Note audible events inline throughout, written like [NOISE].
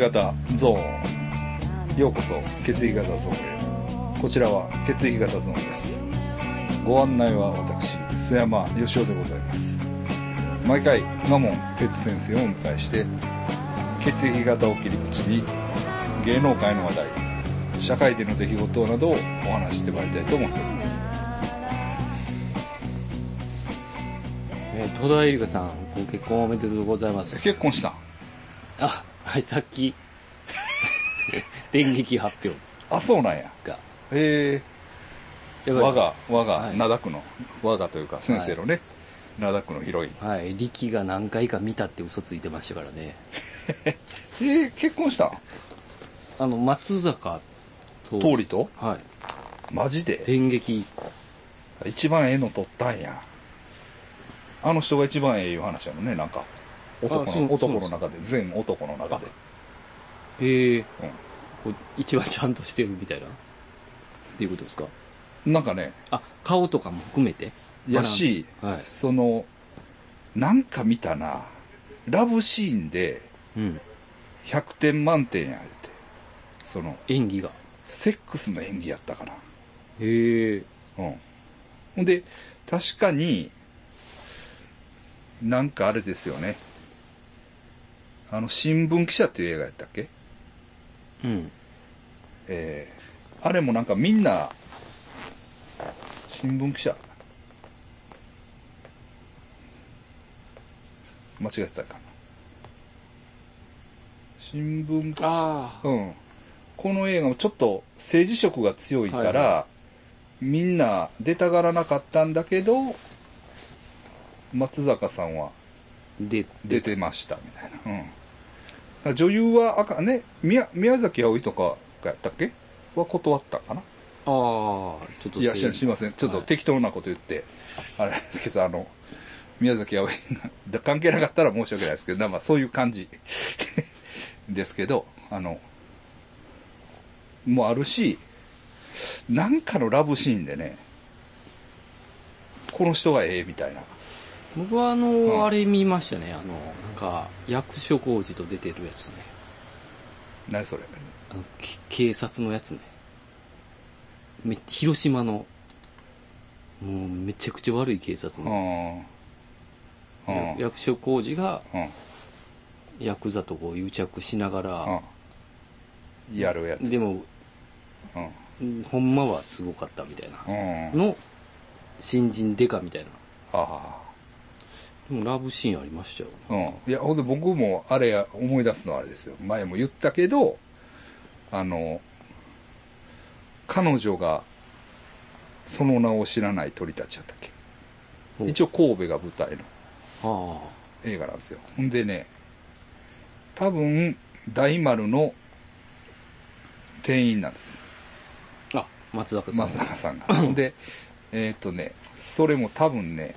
型ゾーン。ようこそ血液型ゾーンへ。こちらは血液型ゾーンです。ご案内は私須山義雄でございます。毎回賀門哲先生をお迎えして血液型を切り口に芸能界の話題社会での出来事などをお話ししてまいりたいと思っております。えー戸田恵梨香さん、ご結婚おめでとうございます。結婚したはい、さっき、電撃発表。あそうなんや。が。へえ。やっぱり我が我がはい。灘区の我がというか先生のね灘区のヒロインはい、力が何回か見たって嘘ついてましたからね。[LAUGHS] えー結婚したん？あの、松坂通りと？はい。マジで？電撃。一番ええの取ったんや。あの人が一番ええいう話やもんねなんか男あそうの男の中で全男の中でへえ、うこう一番ちゃんとしてるみたいな。っていうことですか？んなんかねあ、顔とかも含めて？やし、バランスそのなんか見たなラブシーンではい。うん。100点満点や言うてその演技が。セックスの演技やったかなへえ。うん。ほんで、確かに、なんかあれですよね。あの、新聞記者っていう映画やったっけ？うん。えー、あれもなんかみんな、新聞記者？間違えてたかな。新聞記者？あうん。この映画もちょっと政治色が強いから、はいはみんな出たがらなかったんだけど、松坂さんはで、出てましたみたいな。うん。女優はあかんね、宮宮崎あおいとかがやったっけ？は断ったかな？ああ、ちょっといや、すいません。ちょっとはい。適当なこと言って、あれですけど、あの、宮崎あおいが関係なかったら申し訳ないですけど、まあそういう感じ [LAUGHS] ですけど、あの、もあるし、なんかのラブシーンでね、この人がええみたいな。僕はあの、んあれ見ましたね。あの、なんか、役所広司と出てるやつね。何それ？あの、け警察のやつね。め、広島の、もうめちゃくちゃ悪い警察うの。ん。うん。役所広司がうん。ヤクザとこう癒着しながら、うん。やるやつ。でも、うん。うんほんまはすごかったみたいな。うん。の、新人デカみたいな。あでもラブシーンありましたよ。あ。うん。いや、ほんで僕もあれや、思い出すのはあれですよ。前も言ったけど、あの、彼女が、その名を知らない鳥たちやったっけ？一応神戸が舞台のあ映画なんですよ。ほんでね、多分、大丸の店員なんです。あ。あ、松坂さん。松坂さんが。で、えっ、とね、それも多分ね、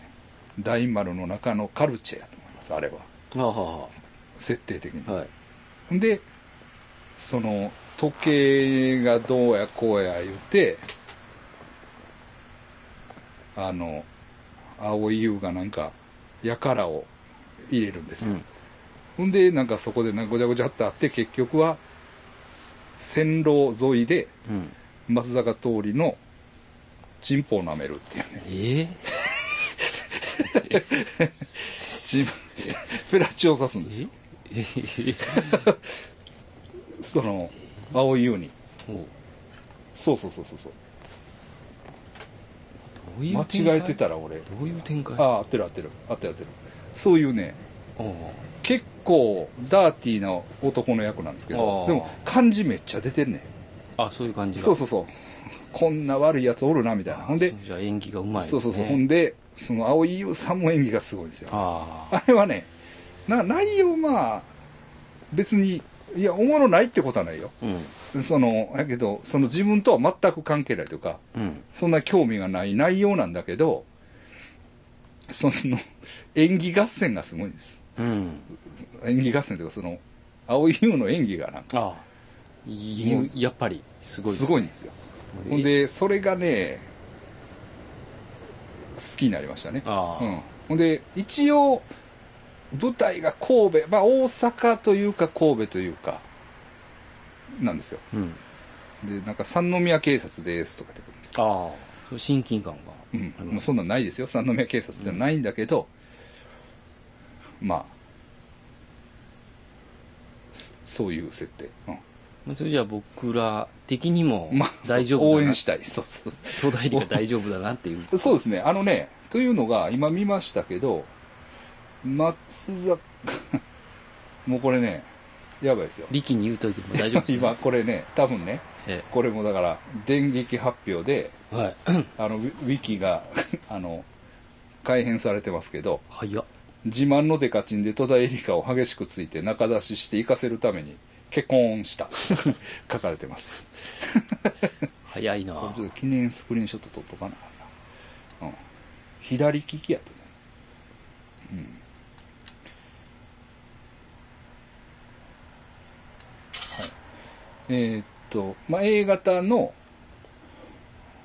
大丸の中のカルチェやと思います、あれは。ああ、は設定的に。あ、はい。で、その、時計がどうやこうや言うて、あの、青い優がなんか、やからを入れるんですよ。うん。ほんで、なんかそこでなんかごちゃごちゃってあって、結局は、線路沿いで、うん。松坂通りの、チンポを舐めるっていうね。えチンフェラチオを刺すんですよ。ええその、青い優に。ほうそうそうそうそうそう。どういう間違えてたら俺。どういう展開？ああ、合ってる合ってる。合ってる合ってる。そういうね、あ結構ダーティーな男の役なんですけどでも漢字めっちゃ出てんねああそういう感じがそうそうそう。こんな悪いやつおるな、みたいな。ほんで、じゃあ演技がうまいねそうそうそう。ほんで、その青井優さんも演技がすごいんですよ。あああれはね、な、内容まあ、別に、いや、おもろないってことはないよ。うんその、やけど、その自分とは全く関係ないというか、うんそんな興味がない内容なんだけど、その、演技合戦がすごいんです。うん演技合戦というか、その、青井優の演技がなんか、ああいやっぱりすごいすごいんですよ。ほんで、それがね、好きになりましたね。うん。ほんで、一応、舞台が神戸、まあ大阪というか神戸というか、なんですよ。うん。で、なんか三宮警察ですとかってくるんですよ。ああ。親近感がうん。もうそんなんないですよ。三宮警察じゃないんだけど、まあ、そそういう設定。うん。まあ、それじゃあ僕ら的にも [LAUGHS] まあ、大丈夫だな。応援したい。そうそう。巨大理が大丈夫だなっていう。[LAUGHS] そうですね。あのね、というのが、今見ましたけど、松坂、もうこれね、やばいですよ。力に言うといても大丈夫です、ね。[LAUGHS] 今、これね、多分ね、えこれもだから、電撃発表で、え。はい。あの、ウィキが、あの、改変されてますけど。自慢のデカチンで戸田恵梨香を激しくついて仲出しして行かせるために結婚した。[LAUGHS] 書かれてます。[LAUGHS] 早いなこれちょっと記念スクリーンショット撮っとかな。うん。左利きやとね。うん。はい。えーっと、まあ、A 型の、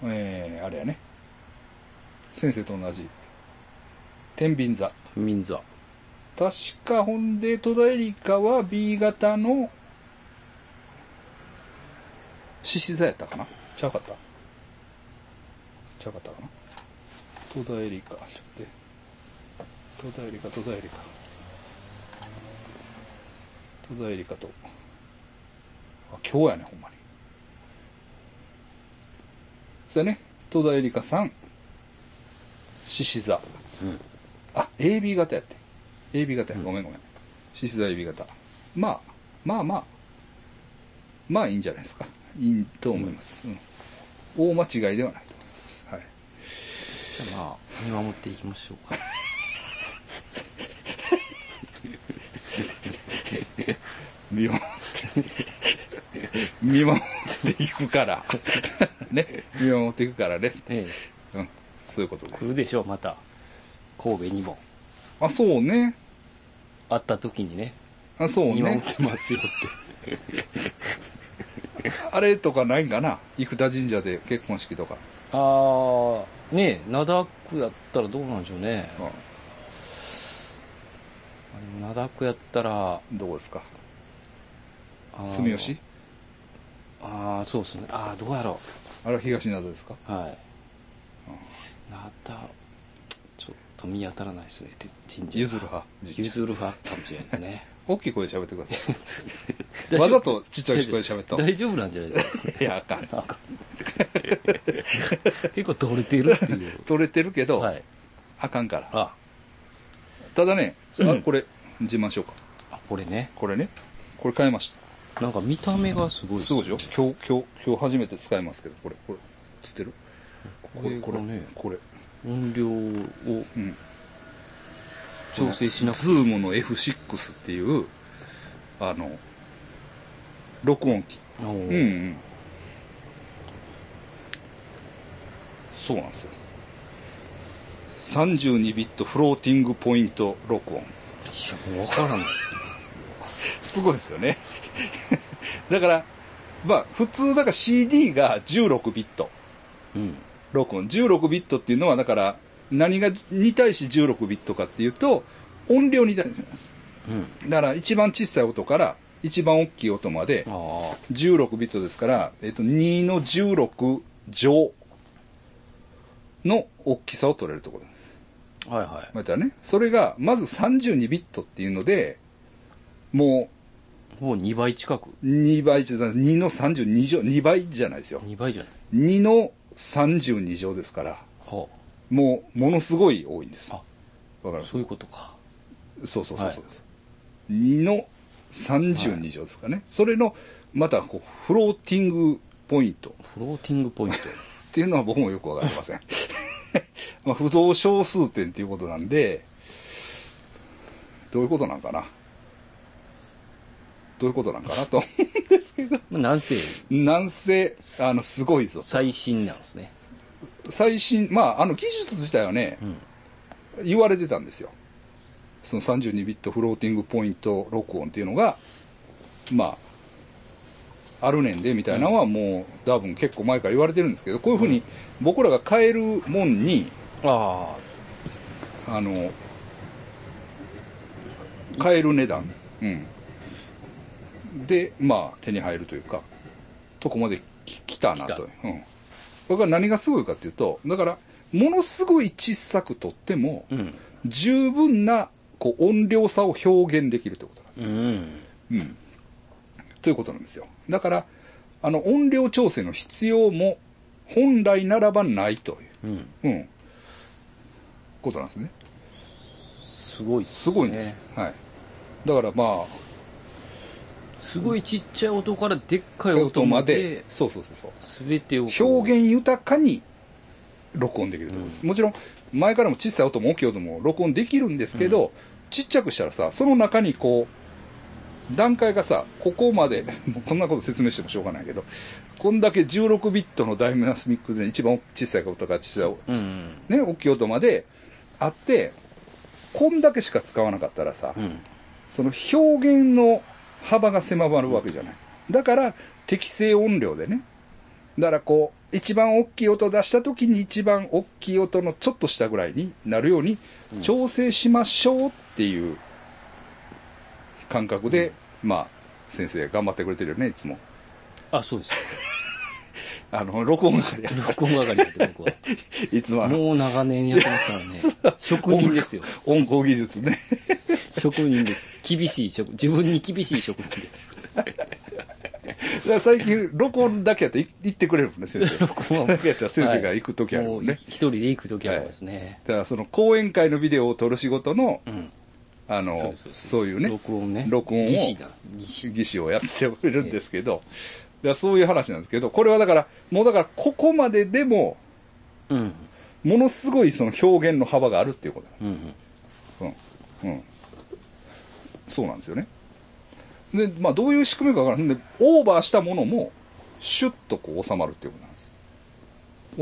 えー、あれやね。先生と同じ。天秤座。民座。確か、ほんで、戸田恵梨香は B 型の、獅子座やったかな？ちゃうかった？ちゃうかったかな？戸田恵梨香、ちょっと。戸田恵梨香、戸田恵梨香。戸田恵梨香と。あ、今日やね、ほんまに。それね、戸田恵梨香さん、獅子座。うん。あ、AB 型やって。AB 型や。ごめんごめん。獅子座 AB 型。まあ、まあまあ、まあいいんじゃないですか。いいと思います。うん大間違いではないと思います。はい。じゃあまあ、見守っていきましょうか。見守って、見守っていくから。ね。見守っていくからね。ええ。うん。そういうことで。来るでしょう、また。神戸にも。あ、そうね。会った時にね、あ、そうね。見守ってますよって。[LAUGHS] あれとかないんかな？生田神社で結婚式とか。あー、ねえ、灘区やったらどうなんでしょうね。うあでも灘区やったら、ん。どこですか？住吉？ああ、そうですね。ああ、どうやろあれは東灘ですか？う。はい。灘、ちょっと見当たらないですね。て神社。譲る派？神社譲る派かもしれないですね。大きい声で喋ってください。[LAUGHS] わざとちっちゃい声で喋った大丈夫なんじゃないですか？いや、あかん。あかん結構取れてるっていう。取れてるけど、はい。あかんから。あ、ただね、あこれ、自慢しようか。あ、これね。これね、これ買いましなんか見た目がすごいた。すごいでしょ？今日、今日、今日初めて使いますけど、これ、これ、つってる？これこれこれ。音量をうん。調整しなくズームの F6 っていう、あの、録音機。て。うんうんうん。そうなんですよ。32ビットフローティングポイント録音。いや、もうわからないですね。すごいですよね。[LAUGHS] だから、まあ、普通、だから CD が16ビットうん。録音。16ビットっていうのは、だから、何が、に対し16ビットかっていうと、音量に対してなんです。うん。だから、一番小さい音から、一番大きい音まで、ああ。16ビットですから、えっと、2の16乗の大きさを取れるところなんです。はいはい。またね、それが、まず32ビットっていうので、ももう2倍近く。う、2倍じゃない、2の32乗、2倍じゃないですよ。2倍じゃない。2の32乗ですから、はもう、ものすごい多いんです。わかります？そういうことか。そうそうそうそう。は2の32乗ですかね。それの、また、こう、フローティングポイント。フローティングポイント。[LAUGHS] っていうのは僕もよくわかりません。[LAUGHS] まあ、不動小数点っていうことなんで、どういうことなんかな？どういうことなんかなと思うんですけど。まあ、なんせ、なんせ、あの、すごいぞ。最新なんですね。最新、まあ、あの、技術自体はね、うん。言われてたんですよ。その32ビットフローティングポイント録音っていうのが、まあ、あるねんで、みたいなのはもう、多分結構前から言われてるんですけど、こういうふうに僕らが買えるもんに、ああの、買える値段、うん。で、まあ、手に入るというか、とこまでき来たなと。うん。だから何がすごいかっていうと、だから、ものすごい小さくとっても、うん。十分なこう音量差を表現できるということなんです。うん。うん。ということなんですよ。だから、あの、音量調整の必要も、本来ならばないという、うん。うん、ことなんですね。すごいっすすごいんです。はい。だからまあ、すごいちっちゃい音からでっかい音音ままでで、、そうそうそうそう。すべてを表現豊かに録音できるということです。もちろん、前からも小さい音も大きい音も録音できるんですけど、ちっちゃくしたらさ、その中にこう、段階がさ、ここまで、こんなこと説明してもしょうがないけど、こんだけ16ビットのダイナミックで一番小さい音から小さい、うん。ね、大きい音まであって、こんだけしか使わなかったらさ、うん。その表現の幅が狭まるわけじゃない。だから、適正音量でね。だからこう、一番大きい音出した時に一番大きい音のちょっと下ぐらいになるように調整しましょうっていう感覚で、まあ、先生頑張ってくれてるよね、いつも。あ、そうです。あの、録音係や録音係で僕は。[LAUGHS] いつもあの、もう長年やってますからね。[LAUGHS] 職人ですよ。音効技術ね。[LAUGHS] 職人です。厳しい職、自分に厳しい職人です。最近、録音だけやったらい言ってくれるもんね、先生。録音だけやったら先生が行く時あるもんね。一人で行くときありますね。だからその講演会のビデオを撮る仕事の、うん。あの、そういうね、録音ね。録音を、技師なんです。技師。技師をやっておるんですけど、だそういう話なんですけど、これはだから、もうだからここまででも、うん。ものすごいその表現の幅があるっていうことなんです。うん。うん。うん。そうなんですよね。で、まあどういう仕組みかわからん。で、オーバーしたものも、シュッとこう収まるっていうことなんです。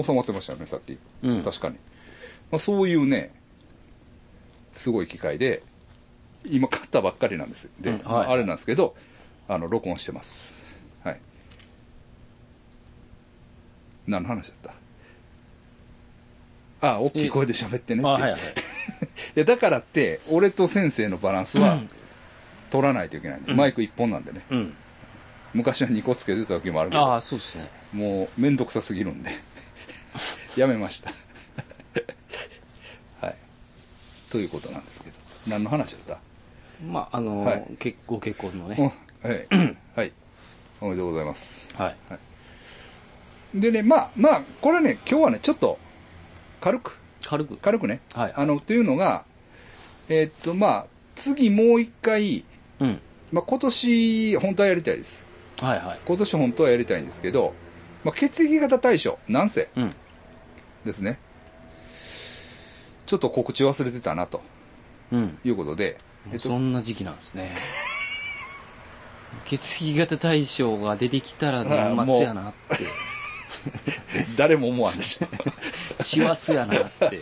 収まってましたよね、さっき。うん確かに。まあそういうね、すごい機械で、今買ったばっかりなんです。で、うんはいあれなんですけど、あの、録音してます。はい。何の話だった？あ、大きい声で喋ってねってあ、いう。はいはい。[LAUGHS] いや、だからって、俺と先生のバランスは、取らないといけないんで、マイク一本なんでね。うん。昔は2個つけてた時もあるけど、ああ、そうですね。もうめんどくさすぎるんで、[LAUGHS] やめました。[LAUGHS] はい。ということなんですけど。何の話だっまあ、あのはいご結婚のた、ね。はい。[CLEARS THROAT] はい。おめでとうございます。はい。でね、まあ、まあ、これね、今日はね、ちょっと、軽く、軽く。軽くね。はいあの、というのが、えーっと、まあ、次もう一回、うん。まあ、今年、本当はやりたいです。はいはい。今年本当はやりたいんですけど、まあ、血液型対象、なんせうん。ですね。ちょっと告知忘れてたな、とうん。いうことで、えっと、そんな時期なんですね。[LAUGHS] 血液型対象が出てきたら年末やなって。[LAUGHS] [LAUGHS] 誰も思わんでしょ。[LAUGHS] 師走やなって。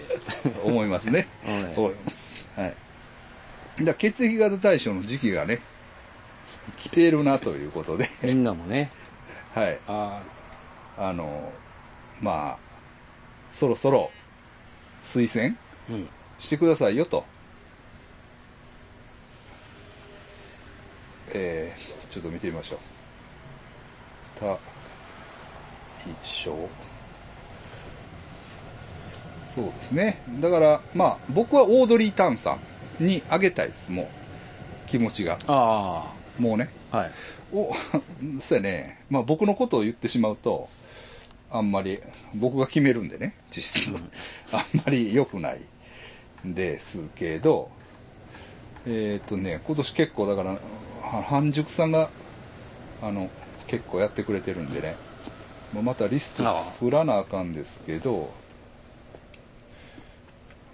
思いますね。はい思います。はい。じゃあ血液型対象の時期がね、来ているなということで、みんなもね。はい。ああの、まあ、そろそろ推薦あ、うん。してくださいよと。えー、ちょっと見てみましょう。そうですね。だから、まあ、僕はオードリー・タンさんにあげたいです、もう。気持ちが。あもうね。あ、はい。お、[LAUGHS] そうやね。まあ僕のことを言ってしまうと、あんまり、僕が決めるんでね、実質。[LAUGHS] あんまり良くないんですけど、えっ、とね、今年結構だから、は半熟さんが、あの、結構やってくれてるんでね、またリスト作らなあかんですけど、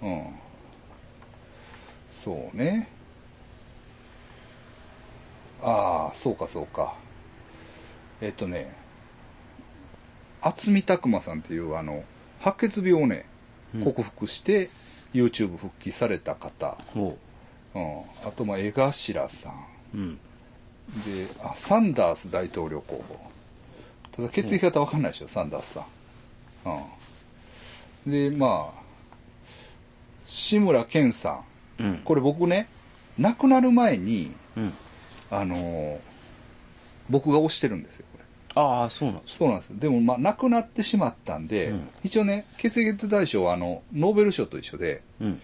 うん。そうね。ああ、そうかそうか。えっとね、渥美拓磨さんっていうあの、白血病をね、うん克服して、YouTube 復帰された方。ほうん。あと、まあ、江頭さん。う。うん。で、あ、サンダース大統領候補。ただ血液型わかんないでしょ、サンダースさん。うん。で、まあ、志村けんさん。うん。これ僕ね、亡くなる前に、うん。あのー僕が推してるんですよ、これ。ああ、そうなんです。そうなんです。でも、まあ、亡くなってしまったんで、うん一応ね、血液大賞は、あの、ノーベル賞と一緒で、うん。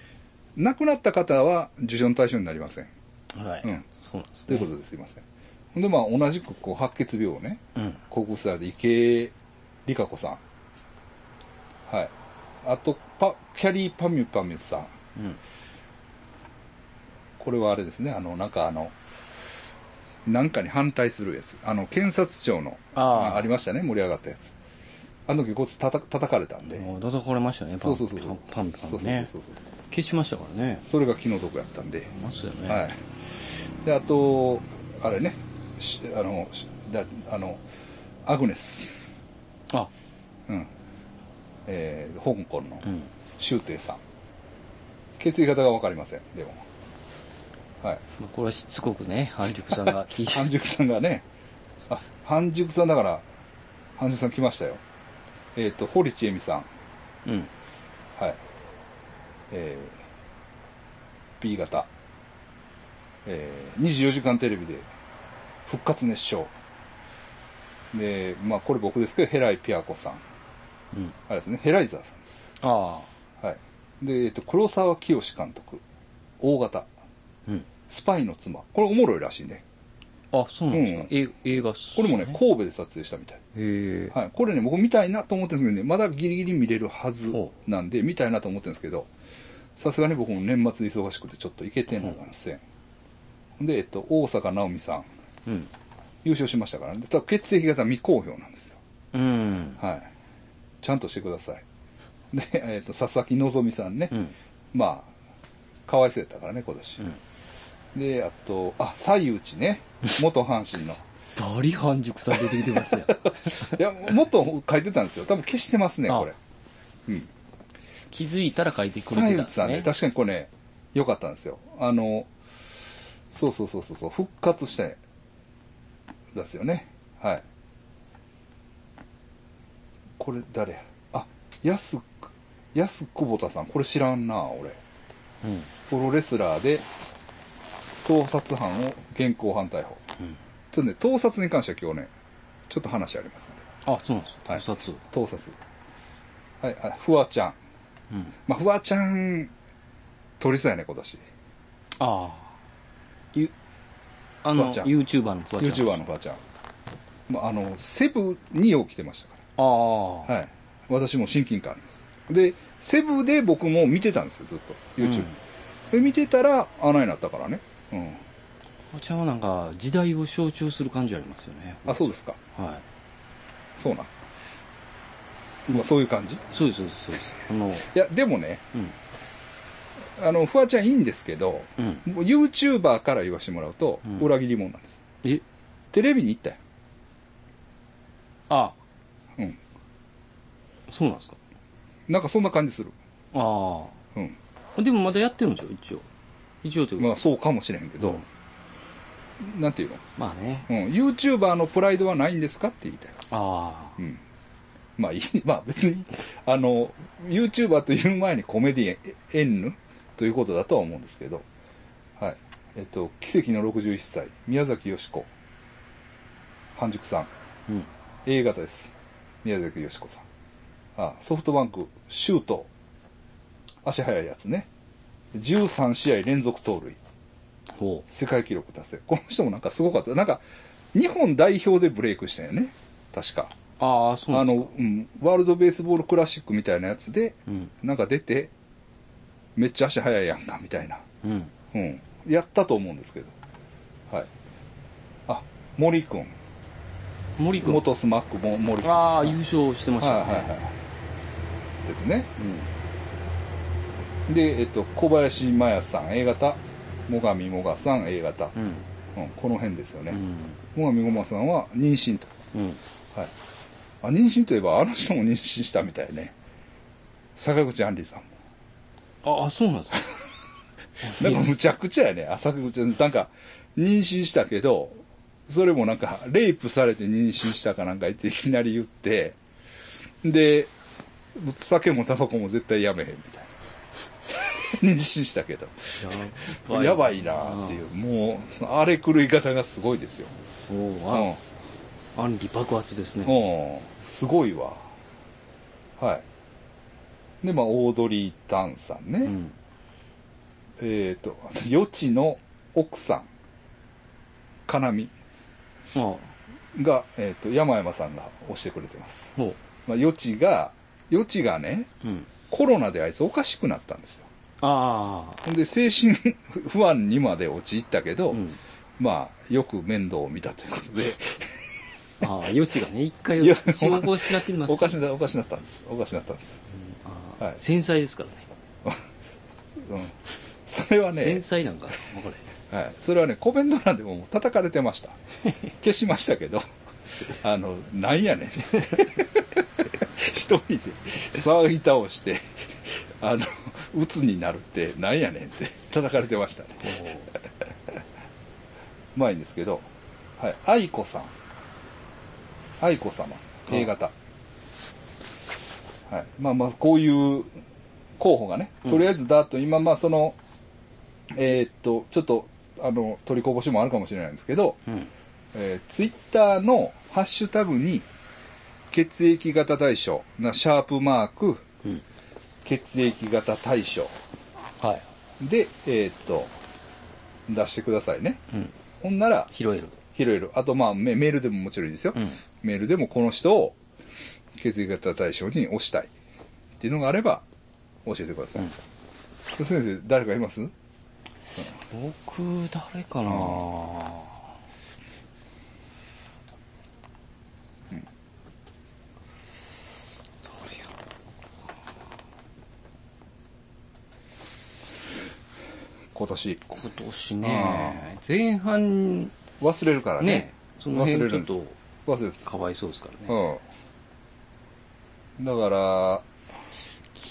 亡くなった方は受賞の対象になりません。はい。うんそうなんですね。ということですいません。で、まあ、同じく、こう、白血病をね、うん。克服されて、池江璃花子さん。はい。あと、パ、キャリーパミュパミュさん。うん。これはあれですね、あの、なんかあの、なんかに反対するやつ。あの、検察庁の、あーありましたね、盛り上がったやつ。あの時こつたた叩かれたんで。もう叩かれましたね、パンそうそうそう。パンパンパンそうそうね。そうそう。消しましたからね。それが気の毒やったんで。ますよね。はい。で、あと、あれね、しあの、しだあの、アグネス。あ、うん。えー、香港のうん。周庭さん。血液型がわかりません、でも。はい。まあ、これはしつこくね、半熟さんが聞いて。[LAUGHS] 半熟さんがね、あ、半熟さんだから、半熟さん来ましたよ。えっ、と、堀ちえみさん。うん。はい。えー、B 型。えー、24時間テレビで復活熱唱。で、まあこれ僕ですけど、ヘライ・ピアコさん。うん。あれですね、ヘライザーさんです。ああ。はい。で、えっ、と、黒沢清監督。大型。うん。スパイの妻。これおもろいらしいね。あ、そうなんですか。うんえ映画これもね、神戸で撮影したみたい。へえ。はい。これね、僕見たいなと思ってるんですけどね、まだギリギリ見れるはずほなんで、見たいなと思ってるんですけど、さすがに僕も年末忙しくてちょっと行けてんのなんですよ。で、えっと、大坂なおみさん。優勝しましたからね。ただ血液型未公表なんですよ。うん。はい。ちゃんとしてください。で、えっと、佐々木希さんね。うん。まあ、かわいそうやったからね、今年。うん。で、あと、あ、西内ね。[LAUGHS] 元阪神の。バリ半熟さん出てきてますよ。[LAUGHS] いや、もっと書いてたんですよ。多分消してますね、あこれ。うん。気づいたら書いてくれてたん西ですね。内さんね、確かにこれね、良かったんですよ。あの、そうそうそうそうそう、復活して、ですよね。はい。これ誰や？あ、安く、安久保田さん、これ知らんな、俺。うん。プロレスラーで、盗撮犯を現行犯逮捕。うん。ちょっとね、盗撮に関しては今日ね、ちょっと話ありますんで。あ、そうなんですはい盗撮。盗撮。はい、あ、フワちゃん。うん。まあ、フワちゃん、取りそうやね、今年。ああ。ゆ、あの、フワちゃん YouTuber のフワちゃん。YouTuber のフワちゃん。まあ、あの、セブによう来てましたかああ。ら。はい。私も親近感あります。で、セブで僕も見てたんですよ、ずっと。YouTube。で、見てたら、あないなったからね。うん。フワちゃんはなんか、時代を象徴する感じありますよね。あ、そうですか。はい。そうなん。まあ、そういう感じ？いそうです、そうです、そうです。あの、や、でもね、うん。あの、フワちゃんいいんですけど、うん。YouTuber から言わしてもらうと、うん裏切り者なんです。え？テレビに行ったよ。あうん。そうなんですか？なんかそんな感じする。あうん。あ。でもまだやってるんでしょ、一応。一応というか。まあそうかもしれへんけど、なんていうの？まあね。うん。YouTuber のプライドはないんですかって言いたい。あうん。まあいい、[LAUGHS] まあ別に、あの、YouTuber という前にコメディエンヌ？ということだとは思うんですけど、はい。えっと、奇跡の61歳、宮崎美子、半熟さん、あ。うん。A 型です。宮崎美子さん。あ、ソフトバンク、シュート、足速いやつね。13試合連続盗塁。ほ世界記録達成。この人もなんかすごかった。なんか、日本代表でブレイクしたよね。確か。う。ああ、そうなあ。の、うん、ワールドベースボールクラシックみたいなやつで、うん。なんか出て、めっちゃ足速いやんか、みたいな。うん。うん。やったと思うんですけど。はい。あ、森くん。森君。元スマックも森くん。ああ、優勝してましたね。はいはいはい。ですね。うん。で、えっと、小林麻也さん A 型、最上もがさん A 型、うん。うん、この辺ですよね。うん。最上もがさんは妊娠と。うん。はい。あ、妊娠といえば、あの人も妊娠したみたいね。坂口杏里さんも。ああ、そうなんですか？[LAUGHS] なんかむちゃくちゃやね。あ、坂口、なんか、妊娠したけど、それもなんか、レイプされて妊娠したかなんか言っていきなり言って、で、酒もタバコも絶対やめへんみたいな。[LAUGHS] 妊娠したけど。やばいなっていう、もう、その荒れ狂い方がすごいですよ。そううん。は。暗里爆発ですね。うん。すごいわ。はい。で、まあ、オードリー・タンさんね。うん。えっ、と、余地の奥さん、かなみが、えっ、と、山山さんが押してくれてます。ほまあ、余地が、余地がね、う。うん。コロナであいつおかしくなったんですよ。ああ、で、精神 [LAUGHS] 不安にまで陥ったけど、うん。まあ、よく面倒を見たということで、ああ、余地がね、一回消防しなってます。おかしな、おかしなったんです。おかしなったんです。ああはい繊細ですからね。[LAUGHS] うん。それはね繊、細なんか、これ。はい。それはね、コメント欄でも叩かれてました。[LAUGHS] 消しましたけど、あの、なんやねん。[LAUGHS] 一人で騒ぎ倒して、あの、鬱になるってなんやねんって叩かれてましたね。まあいいんですけど、はい。愛子さん。愛子様。A 型。はい。まあまあ、こういう候補がね、とりあえずだと今、まあその、えーっと、ちょっと、あの、取りこぼしもあるかもしれないんですけど、うん。えー、ツイッターのハッシュタグに、血液型対象、な、シャープマーク、うん。血液型対象はい。で、えーっと、出してくださいね。うん。ほんなら、拾える。拾える。あと、まあメ、メールでももちろんいいですよ。うん。メールでもこの人を血液型対象に押したいっていうのがあれば、教えてください。うん先生、誰かいます？僕、誰かな、誰や今年。今年ね、前半忘れるからね。ね、その忘れ辺ちょっるんですと。忘れです。かわいそうですからね。うん。だから、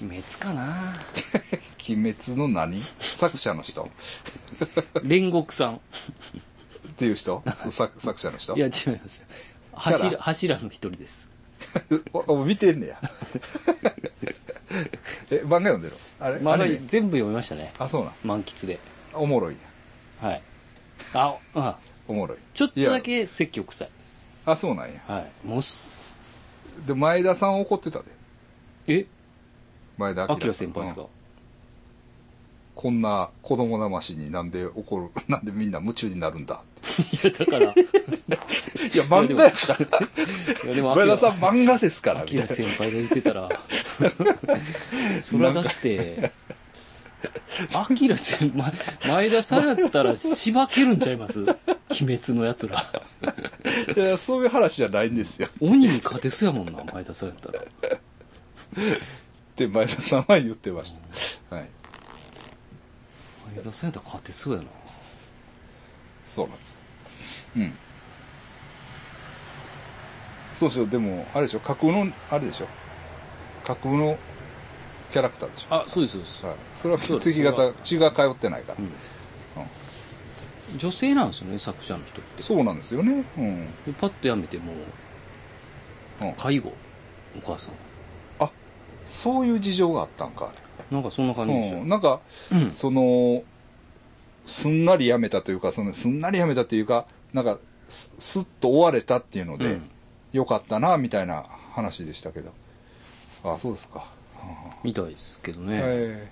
鬼滅かな [LAUGHS] 鬼滅の何？作者の人？っ煉獄さん。ていう人？作作者の人？いや、違いますよ。柱、柱の一人です。[LAUGHS] おお見てんねや。[LAUGHS] え、漫画読んでるあれ？まあ、全部読みましたね。あ、そうなん？満喫で。おもろいや。はい。あ、あ、おもろい。ちょっとだけ説教臭い。あ、そうなんや。はい。もうす、で、前田さん怒ってたで。え？前田アキラ先輩ですか、うん。こんな子供騙しになんで怒る、[LAUGHS] なんでみんな夢中になるんだいや、だから、いいや、漫画やから。や、でも、前田さん漫画ですから、アキラみたいな。先輩が言ってたら、[LAUGHS] それはだって、アキラ先輩、前田さんやったら、しばけるんちゃいます？鬼滅の奴ら。いや、そういう話じゃないんですよ。鬼に勝てそうやもんな、前田さんやったら。って前田さんは言ってました。はい。前田さんやったら勝てそうやな。そうなんです。うん。そうしよう、でも、あれでしょ、架空の、あれでしょ？架空のキャラクターでしょ。あ、そうです、そうです。はい。それは血液型、血が通ってないから。うん女性なんですよね、作者の人って。そうなんですよね。うん。でパッとやめてもう、うん介護、お母さん。あ、そういう事情があったんか。なんかそんな感じですよ。うん。なんか、うんその、すんなりやめたというか、その、すんなりやめたというか、なんか、すすっと終われたっていうので、うんよかったな、みたいな話でしたけど。あ、そうですか。みたいですけどね。え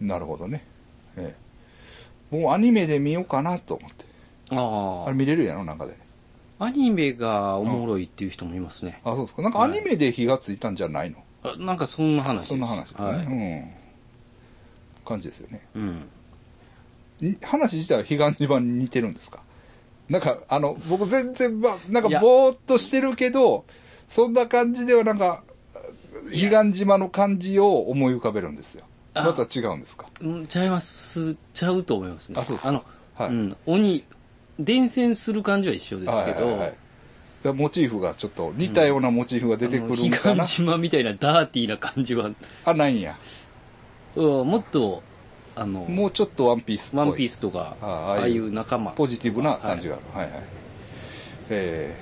えなるほどね。ええもうアニメで見ようかなと思って。ああれ見れるやろ、なんかで。あ。アニメがおもろいっていう人もいますね。あ、そうですか。なんかアニメで火がついたんじゃないの、あなんかそんな話です。そんな話ですね。はいうん。感じですよね。うん。ん話自体は彼岸島に似てるんですか？なんか、あの、僕全然、ば、なんかぼーっとしてるけど、そんな感じではなんか、彼岸島の感じを思い浮かべるんですよ。あまた違うんですか？うんちゃいます、ちゃうと思いますね。あそうですかあの、はいうん。鬼、伝染する感じは一緒ですけど、はいはいはいモチーフがちょっと似たようなモチーフが出てくるんかな、彼岸島みたいなダーティーな感じは、あ、ないんや。うんもっと、あの、もうちょっとワンピース。ワンピースとか、ああいう仲間。ポジティブな感じが。がある。はい、はい、え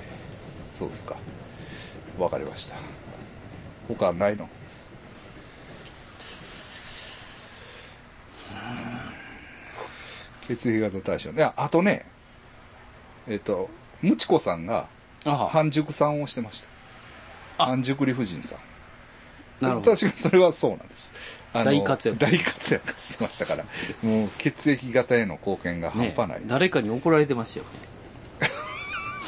ー、そうですか。わかりました。他ないの？血液型対象。いや、あとね、えっ、と、ムチコさんが半熟さんをしてました。あ半熟理不尽さん。なるほど。確かにそれはそうなんです。大活躍大活躍してましたから。もう血液型への貢献が半ね端ないです。誰かに怒られてましたよあ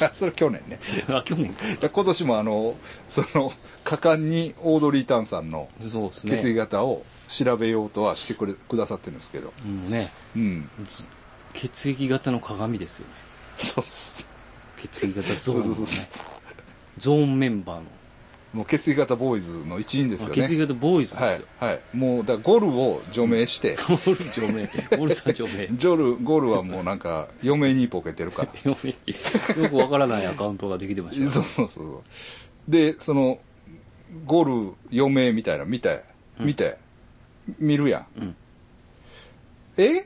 [LAUGHS] それ去年ね。ね。[LAUGHS] あ、去年か。今年もあの、その、果敢にオードリー・タンさんの。血液型を調べようとはしてくれ、くださってるんですけど。うんね。うん。ず血液型の鏡ですよね。そうです。血液型ゾーンのねそうそうそう。ゾーンメンバーの。もう血液型ボーイズの一員ですよね。血液型ボーイズですよ。はい。はい。もう、だゴルを除名して、ゴール除名。ゴールさん除名。[LAUGHS] ジョル、ゴルはもうなんか、嫁にボケてるから。[LAUGHS] よくわからないアカウントができてましたよ。そうそうそう。で、その、ゴル、余命みたいなの見て、見て、見るやん。うんえ？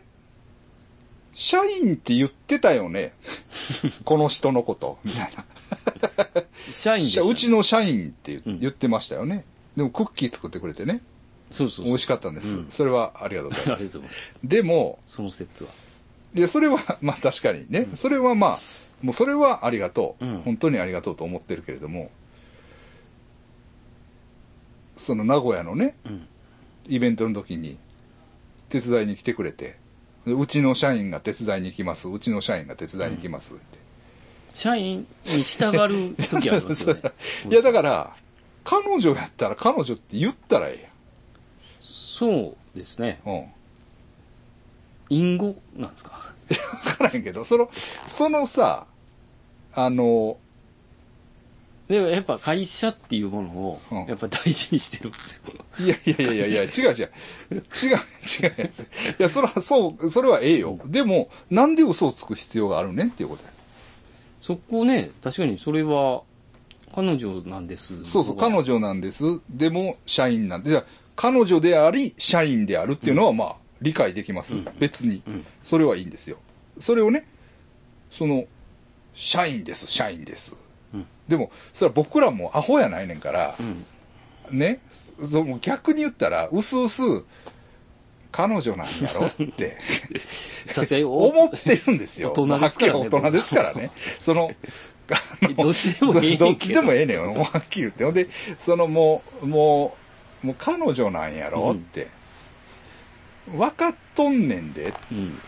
社員って言ってたよね？[LAUGHS] この人のこと、みたいな。[LAUGHS] 社員でしたねうちの社員って言ってましたよね。でもクッキー作ってくれてね。そうそう。美味しかったんです。うんそれはありがとうございます。[LAUGHS] ます。でも、その説は。いや、それは、[LAUGHS] まあ確かにね、それはまあ、もうそれはありがとう、うん本当にありがとうと思ってるけれども、その名古屋のね、うん。イベントの時に、手伝いに来てくれて、でうちの社員が手伝いに行きます、うちの社員が手伝いに行きますって。社員に従う時ありますよね。[LAUGHS] いや、だから、彼女やったら彼女って言ったらえそうですね。えやん。うん。隠語なんですか？[LAUGHS] わからへんけど、その、そのさ、あの、でもやっぱ会社っていうものをうん、やっぱ大事にしてるんですよ。いやいやいやいやいや、違う違う。違う、違う。いや、それは、そう、それはええよ。でも、なんで嘘をつく必要があるねんっていうことや。そこね、確かにそれは、彼女なんです。そうそう、彼女なんです。でも、社員なんで、じゃあ彼女であり、社員であるっていうのは、まあ、理解できます。うん別にうん。それはいいんですよ。それをね、その、社員です、社員です。うんでも、それは僕らもアホやないねんから、うん。ね、その逆に言ったら、うすうす、彼女なんやろって。[LAUGHS] さすがにお思ってるんですよ。大人ですからねはっきり大人ですからね。[LAUGHS] [LAUGHS] その、どっちでもええねんけどどっちでもええねんはっきり言って。ほんで、そのもう、もう、もう彼女なんやろって。分かっとんねんで、うん。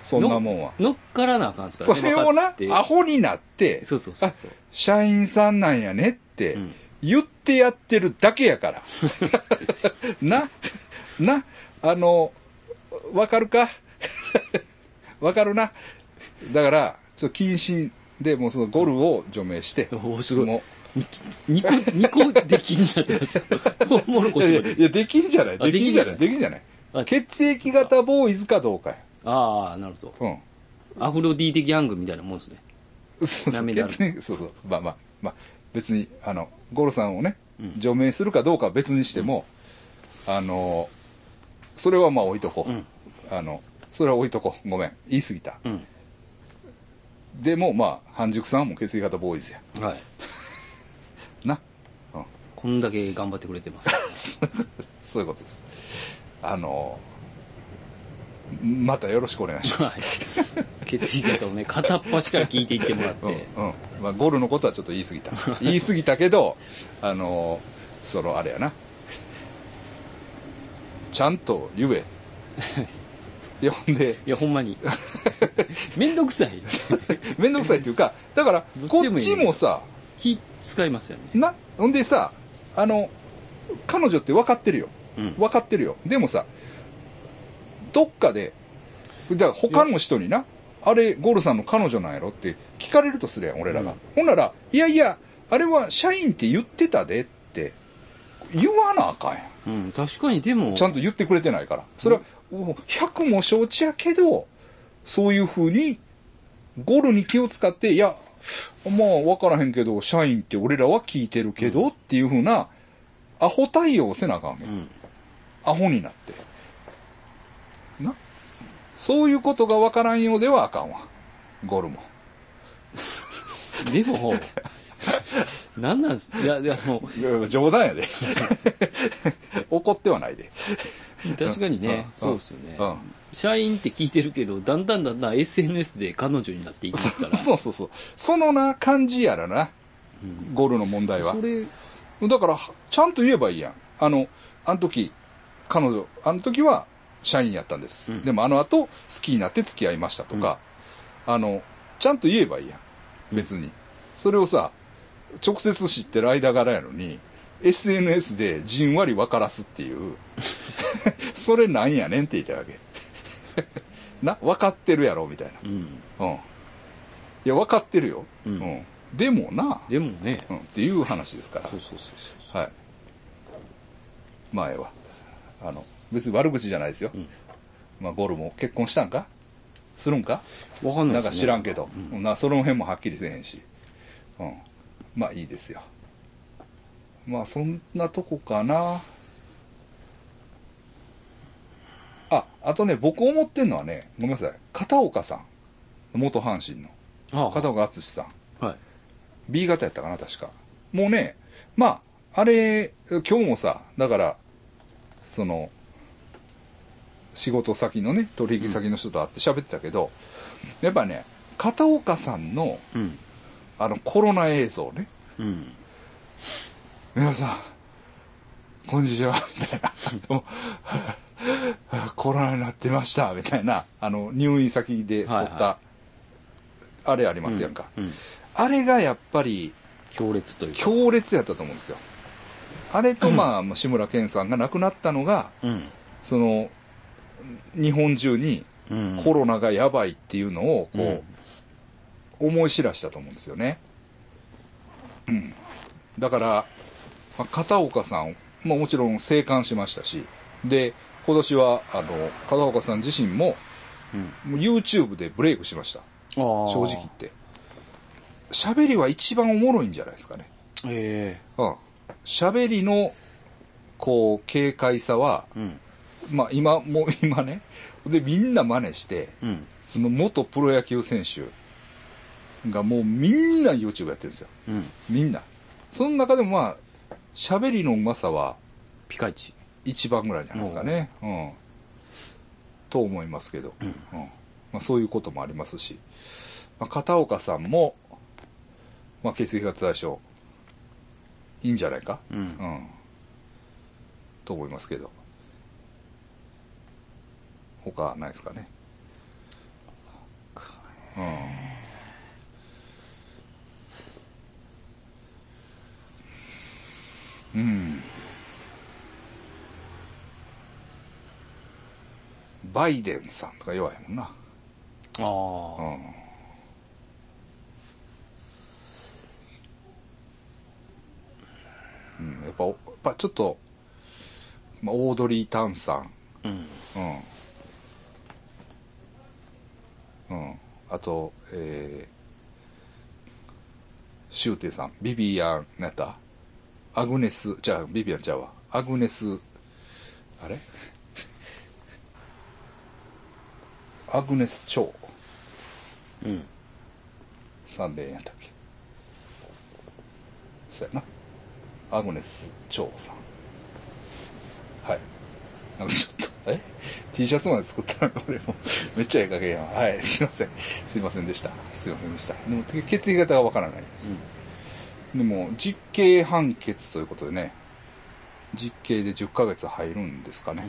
そんなもんは。乗っからなあかんですからそれをなアホになって、そうそうそうあそう。社員さんなんやねってうん、言ってやってるだけやから。な、な、あの、わかるか？[LAUGHS] わかるな？だから、ちょっと謹慎で、もうそのゴルを除名して、おすごいも2個、二個 [LAUGHS] できんじゃってますよ。トウモロう、コ。いやいやいや、できんじゃない？あできんじゃない？でできんじゃない？あ血液型ボーイズかどうかや。ああ、なるほど。うん。アフロディーテギャングみたいなもんですね。そうそうダメだ血液そうそう。まあまあ、まあ、別に、あの、ゴルさんをねうん、除名するかどうかは別にしても、あの、それはまあ置いとこう。うんあの、それは置いとこう。ごめん。言い過ぎた。うん。でも、まあ、半熟さんも血液型ボーイズや。はい。[LAUGHS] な。うん。こんだけ頑張ってくれてます。[LAUGHS] そういうことです。あの、またよろしくお願いしはます。い。血液型をね、[LAUGHS] 片っ端から聞いていってもらっうん、て。うん。まあ、ゴルのことはちょっと言い過ぎた。言い過ぎたけど、あの、その、あれやな。ちゃんと言え。いや、ほんで、いや、ほんまに。[LAUGHS] めんどくさい。[LAUGHS] めんどくさいっていうか、だからこっちでもさ、気使いますよね。な、ほんでさ、あの、彼女って分かってるよ。うん。分かってるよ。でもさ、どっかで、だから他の人にな、あれ、ゴールさんの彼女なんやろって聞かれるとするやん、俺らが。うんほんなら、いやいや、あれは社員って言ってたでって、言わなあかんやん。うん、確かにでも、ちゃんと言ってくれてないから。それは、もう100も承知やけど、そういう風に、ゴールに気を使って、いや、まあ、わからへんけど、社員って俺らは聞いてるけど、っていう風な、アホ対応をせなあかんねん。うん。アホになって。な。そういうことがわからんようではあかんわ。ゴルも。[LAUGHS] でも、[LAUGHS] なんなんす？いや、いや、あの、いや冗談やで。怒ってはないで。確かにね、うんそうですよね、うん社員って聞いてるけど、だんだんだんだん SNS で彼女になっていきますから。[LAUGHS] そうそうそう。そのな、感じやらな。ゴールの問題はそ。れ、だから、ちゃんと言えばいいやん。あの、あの時、彼女、あの時は社員やったんです。うんでもあの後、好きになって付き合いましたとか、あの、ちゃんと言えばいいやん。別に。それをさ、直接知ってる間柄やのに、SNS でじんわり分からすっていう、[LAUGHS] それなんやねんって言いたいわけ。[LAUGHS] な、分かってるやろ、みたいな。うん。うん。いや、分かってるよ。うんでもな、でもね、うん、っていう話ですから。そうそうそうそう。はい。まあ、ええわ。あの、別に悪口じゃないですよ。んまあ、ゴルも結婚したんか？するんか？わかんなですね。ないんか知らんけど。な、その辺もはっきりせえへんし。うん。まあ、いいですよ。まあ、そんなとこかな。あ、あとね、僕思ってんのはね、ごめんなさい。片岡さん。元阪神の。ああ片岡敦さん。はい。B 型やったかな、確か。もうね、まあ、あれ、今日もさ、だから、その、仕事先のね、取引先の人と会って喋ってたけど、やっぱね、片岡さんの、うん。あの、コロナ映像ね、うん。皆さん、こんにちは、みたいな。[LAUGHS] [LAUGHS] コロナになってました、みたいな、あの、入院先で撮った、はいはあれありますやんか。うん。あれがやっぱり、強烈というか。強烈やったと思うんですよ。あれと、まあ、志村けんさんが亡くなったのが、うん。その、日本中にうん。コロナがやばいっていうのを、うんこう、思い知らしたと思うんですよね。うん。だから、まあ片岡さん、まあもちろん生還しましたし、で、今年は、あの、片岡さん自身も、うん。YouTube でブレイクしました。正直言って。喋りは一番おもろいんじゃないですかね。えうん。喋りの、こう、軽快さは、えうん。まあ今、もう今ね、で、みんな真似して、うん。その元プロ野球選手がもうみんな YouTube やってるんですよ。うん。みんな。その中でもまあ、喋りのうまさはピカイチ。一番ぐらいじゃないですかね。うん。と思いますけど。うん。まあそういうこともありますし。まあ片岡さんも、まあ血液型対象、いいんじゃないか？うん。うん。と思いますけど。他ないですかね？うん。うん。バイデンさんとか弱いもんな。ああ。うん。うん、やっぱ、やっぱちょっと、まあ、オードリー・タンさん、うん。うん。うん。あと、えー、シューテさん、ビビアン、なんやったアグネス、じゃあ、ビビアンちゃうわ。アグネス、あれ？アグネス・チョウうん。さんでええんやったっけ？そうやな。アグネス・チョウさん。はい。なんかちょっと、え ?T シャツまで作ったのこれもうめっちゃええ加減やん。はい、すいません。すいませんでした。すいませんでした。でも、血液型がわからないです。でも、実刑判決ということでね、実刑で10ヶ月入るんですかね。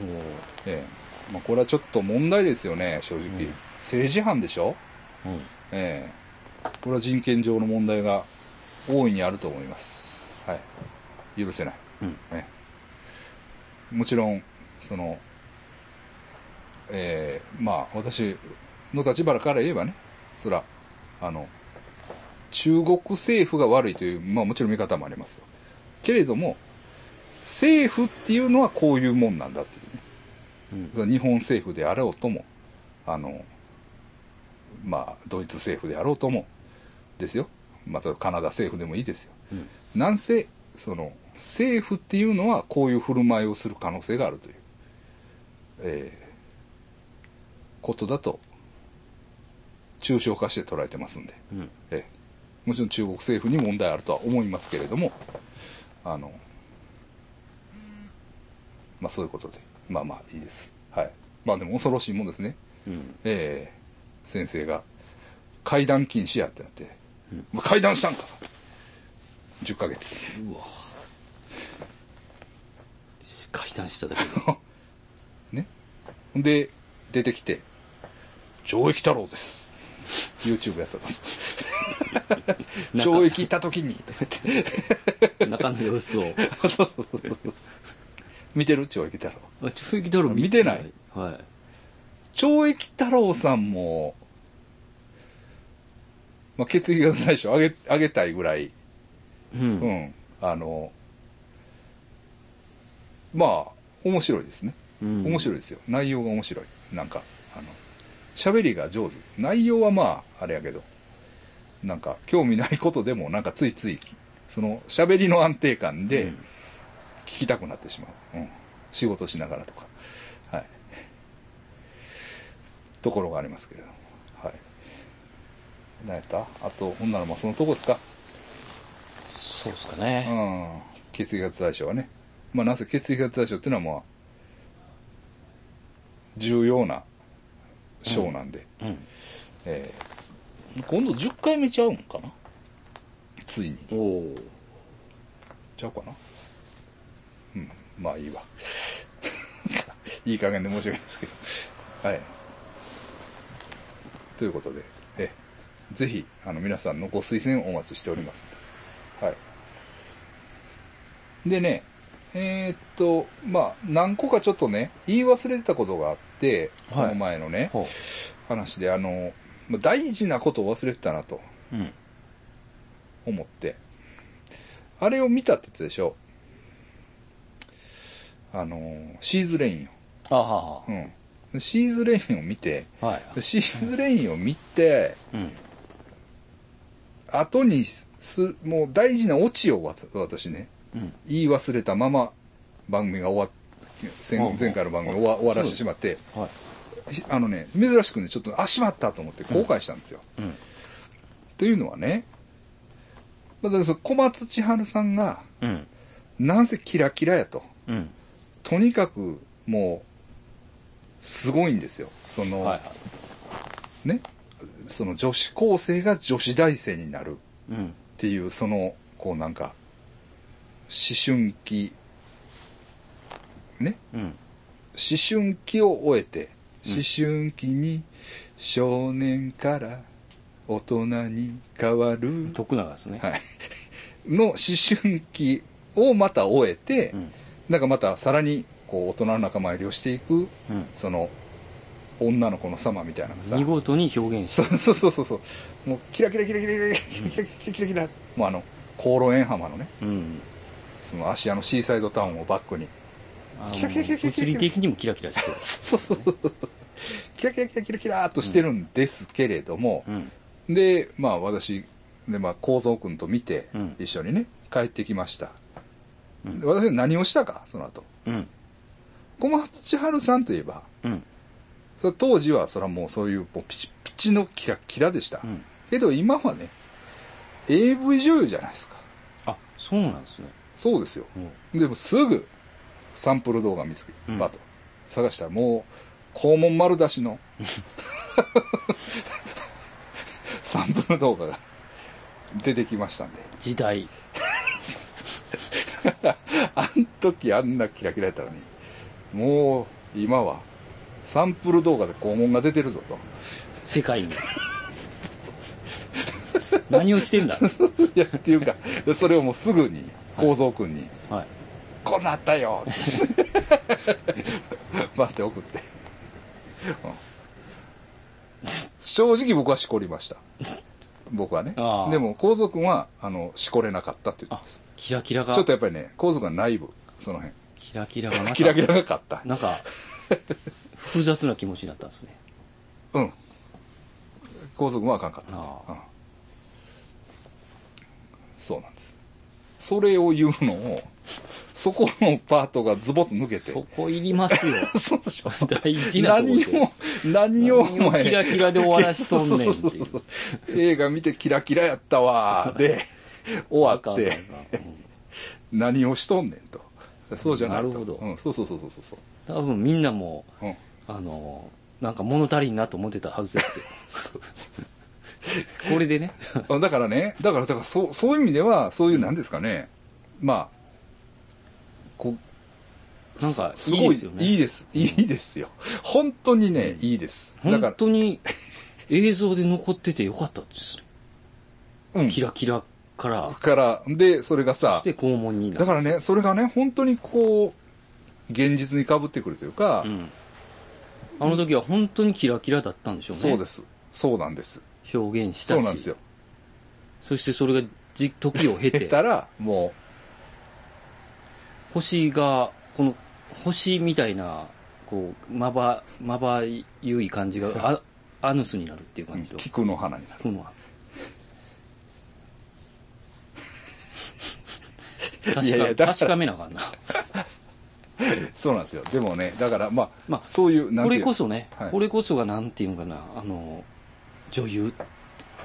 ええ。まあ、これはちょっと問題ですよね、正直。うん政治犯でしょ？うん。ええこれは人権上の問題が大いにあると思います。はい。許せない。うん。ええもちろん、その、ええまあ、私の立場から言えばね、そら、あの、中国政府が悪いという、まあもちろん見方もありますよ。けれども、政府っていうのはこういうもんなんだっていうね。うん。日本政府であろうとも、あの、まあ、ドイツ政府であろうとも、ですよ。またカナダ政府でもいいですよ。うん。なんせ、その、政府っていうのはこういう振る舞いをする可能性があるという、えーことだと、抽象化して捉えてますんで、うん。ええもちろん中国政府に問題あるとは思いますけれども、あの、まあそういうことで、まあまあいいです。はい。まあでも恐ろしいもんですね。うん。ええ先生が階段禁止やってなって、もう階段したんか !10 ヶ月。うわ階段しただけで。[LAUGHS] ね。で、出てきて、懲役太郎です。YouTube やってます。[LAUGHS] 懲役行った時に、とか言って。中の様子を。[LAUGHS] 見てる？懲役太郎。あ、懲役太郎見てないはい。懲役太郎さんも、まあ、血液型内緒あげ、あげたいぐらい、う。うんん、あの、まあ、面白いですね。うん面白いですよ。内容が面白い。なんか、喋りが上手。内容はまあ、あれやけど、なんか、興味ないことでも、なんかついつい、その、喋りの安定感で、聞きたくなってしまう。うん。仕事しながらとか。はい。ところがありますけれども。はい。何やった？あと、ほんならまあそのとこですか？そうですかうね。ん。血液型対象はね。まあなぜ血液型対象っていうのはまあ、重要な章なんで。うん。えー今度10回目ちゃうんかな？ついに。おお。ちゃうかな？うん。まあいいわ。[LAUGHS] いい加減で申し訳ないですけど。はい。ということで、え、ぜひ、あの、皆さんのご推薦をお待ちしております。はい。でね、えーっと、まあ、何個かちょっとね、言い忘れてたことがあっこの前のね、ほ話で、あの、まあ大事なことを忘れてたなと。思って。あれを見たって言ったでしょあの、シーズレインあははを。うん。シーズレインを見て、はい。シーズレインを見て、うん。後にす、もう大事なオチを私ね、うん。言い忘れたまま番組が終わっ前前回の番組を終わらせてしまって、はい。ひあのね、珍しくね、ちょっと、あ、しまったと思って後悔したんですよ。うん。というのはね、小松千春さんが、うん。なんせキラキラやと。うん。とにかく、もう、すごいんですよ。その、はいはい。ね、その女子高生が女子大生になるうん。っていう、その、こうなんか、思春期、ね、うん。思春期を終えて、思春期に少年から大人に変わる、徳永ですね。はい、の思春期をまた終えて、うん。なんかまたさらにこう大人の仲間入りをしていく、うん。その女の子の様みたいなのがさ見事に表現しそうそうそうそうそうもうキラキラキラキラキラキラキラキラキラキラキラもうあの航路円浜のねた。うん。その芦屋のシーサイドタウンをバックに物理的にもキラキラしてる。そうそうそうそうキラキラキラキラキラーとしてるんですけれども、うん。でまあ私でまあ幸三君と見て、一緒にね帰ってきました、うんで私は何をしたかその後うん。小松千春さんといえばうん。そ当時はそれはもうそういうもうピチピチのキラキラでした、うん。けど今はね AV 女優じゃないですかあ、そうなんですね。そうですよ。でもすぐサンプル動画見つけうんバッと探したらもう肛門丸出しの [LAUGHS] サンプル動画が出てきましたんで時代。[LAUGHS] あん時あんなキラキラやったのにもう今はサンプル動画で肛門が出てるぞと世界に。[LAUGHS] 何をしてんだいやっていうかそれをもうすぐに幸三君にはい。「こうなったよ」っ [LAUGHS] て待って送って、うん正直僕はしこりました。僕はね。でも幸三君はあのしこれなかったって言ってあます、キラキラが。ちょっとやっぱりね幸三君は内部その辺。キラキラがキラキラが勝った。なんか、[LAUGHS] 複雑な気持ちになったんですね。うん。幸三君はあかんかった。うん。そうなんですそれを言うのをそこのパートがズボッと抜けてそこいりますよ。[LAUGHS] そうでしょ大事な何でを、何をお前キラキラで終わらしとんねんそうそうそうそう映画見てキラキラやったわーで、[LAUGHS] 終わって、何をしとんねんと。そうじゃないと。なるほどうん、そうそうそうそうそう。多分みんなも、うん。あの、なんか物足りんなと思ってたはずですよ。[LAUGHS] [LAUGHS] これでね。[LAUGHS] あだからね、だから、だからそう、そういう意味では、そういう、なんですかね、まあ、こう、なんかすごいいいですよね。いいです。よ。本当にね、いいです。本当に映像で残っててよかったですうん。キラキラから、そから、で、それがさし、て肛門に。だからね、それがね、本当にこう、現実に被ってくるというか、うん。あの時は本当にキラキラだったんでしょうね。そうです。そうなんです。表現したし。そうなんですよ。そしてそれがじ時を経減て、[LAUGHS] ったら、も星が、この星みたいな、こう、まば、まばゆい感じが、[LAUGHS] あアヌスになるっていうう、感じと。菊の花になる。この確か [LAUGHS] いやいや確かめなあかんな。そうなんですよ。でもね、だから、まあ、まあそういう、これこそね、はいこれこそがなんていうんかな、あの、女優、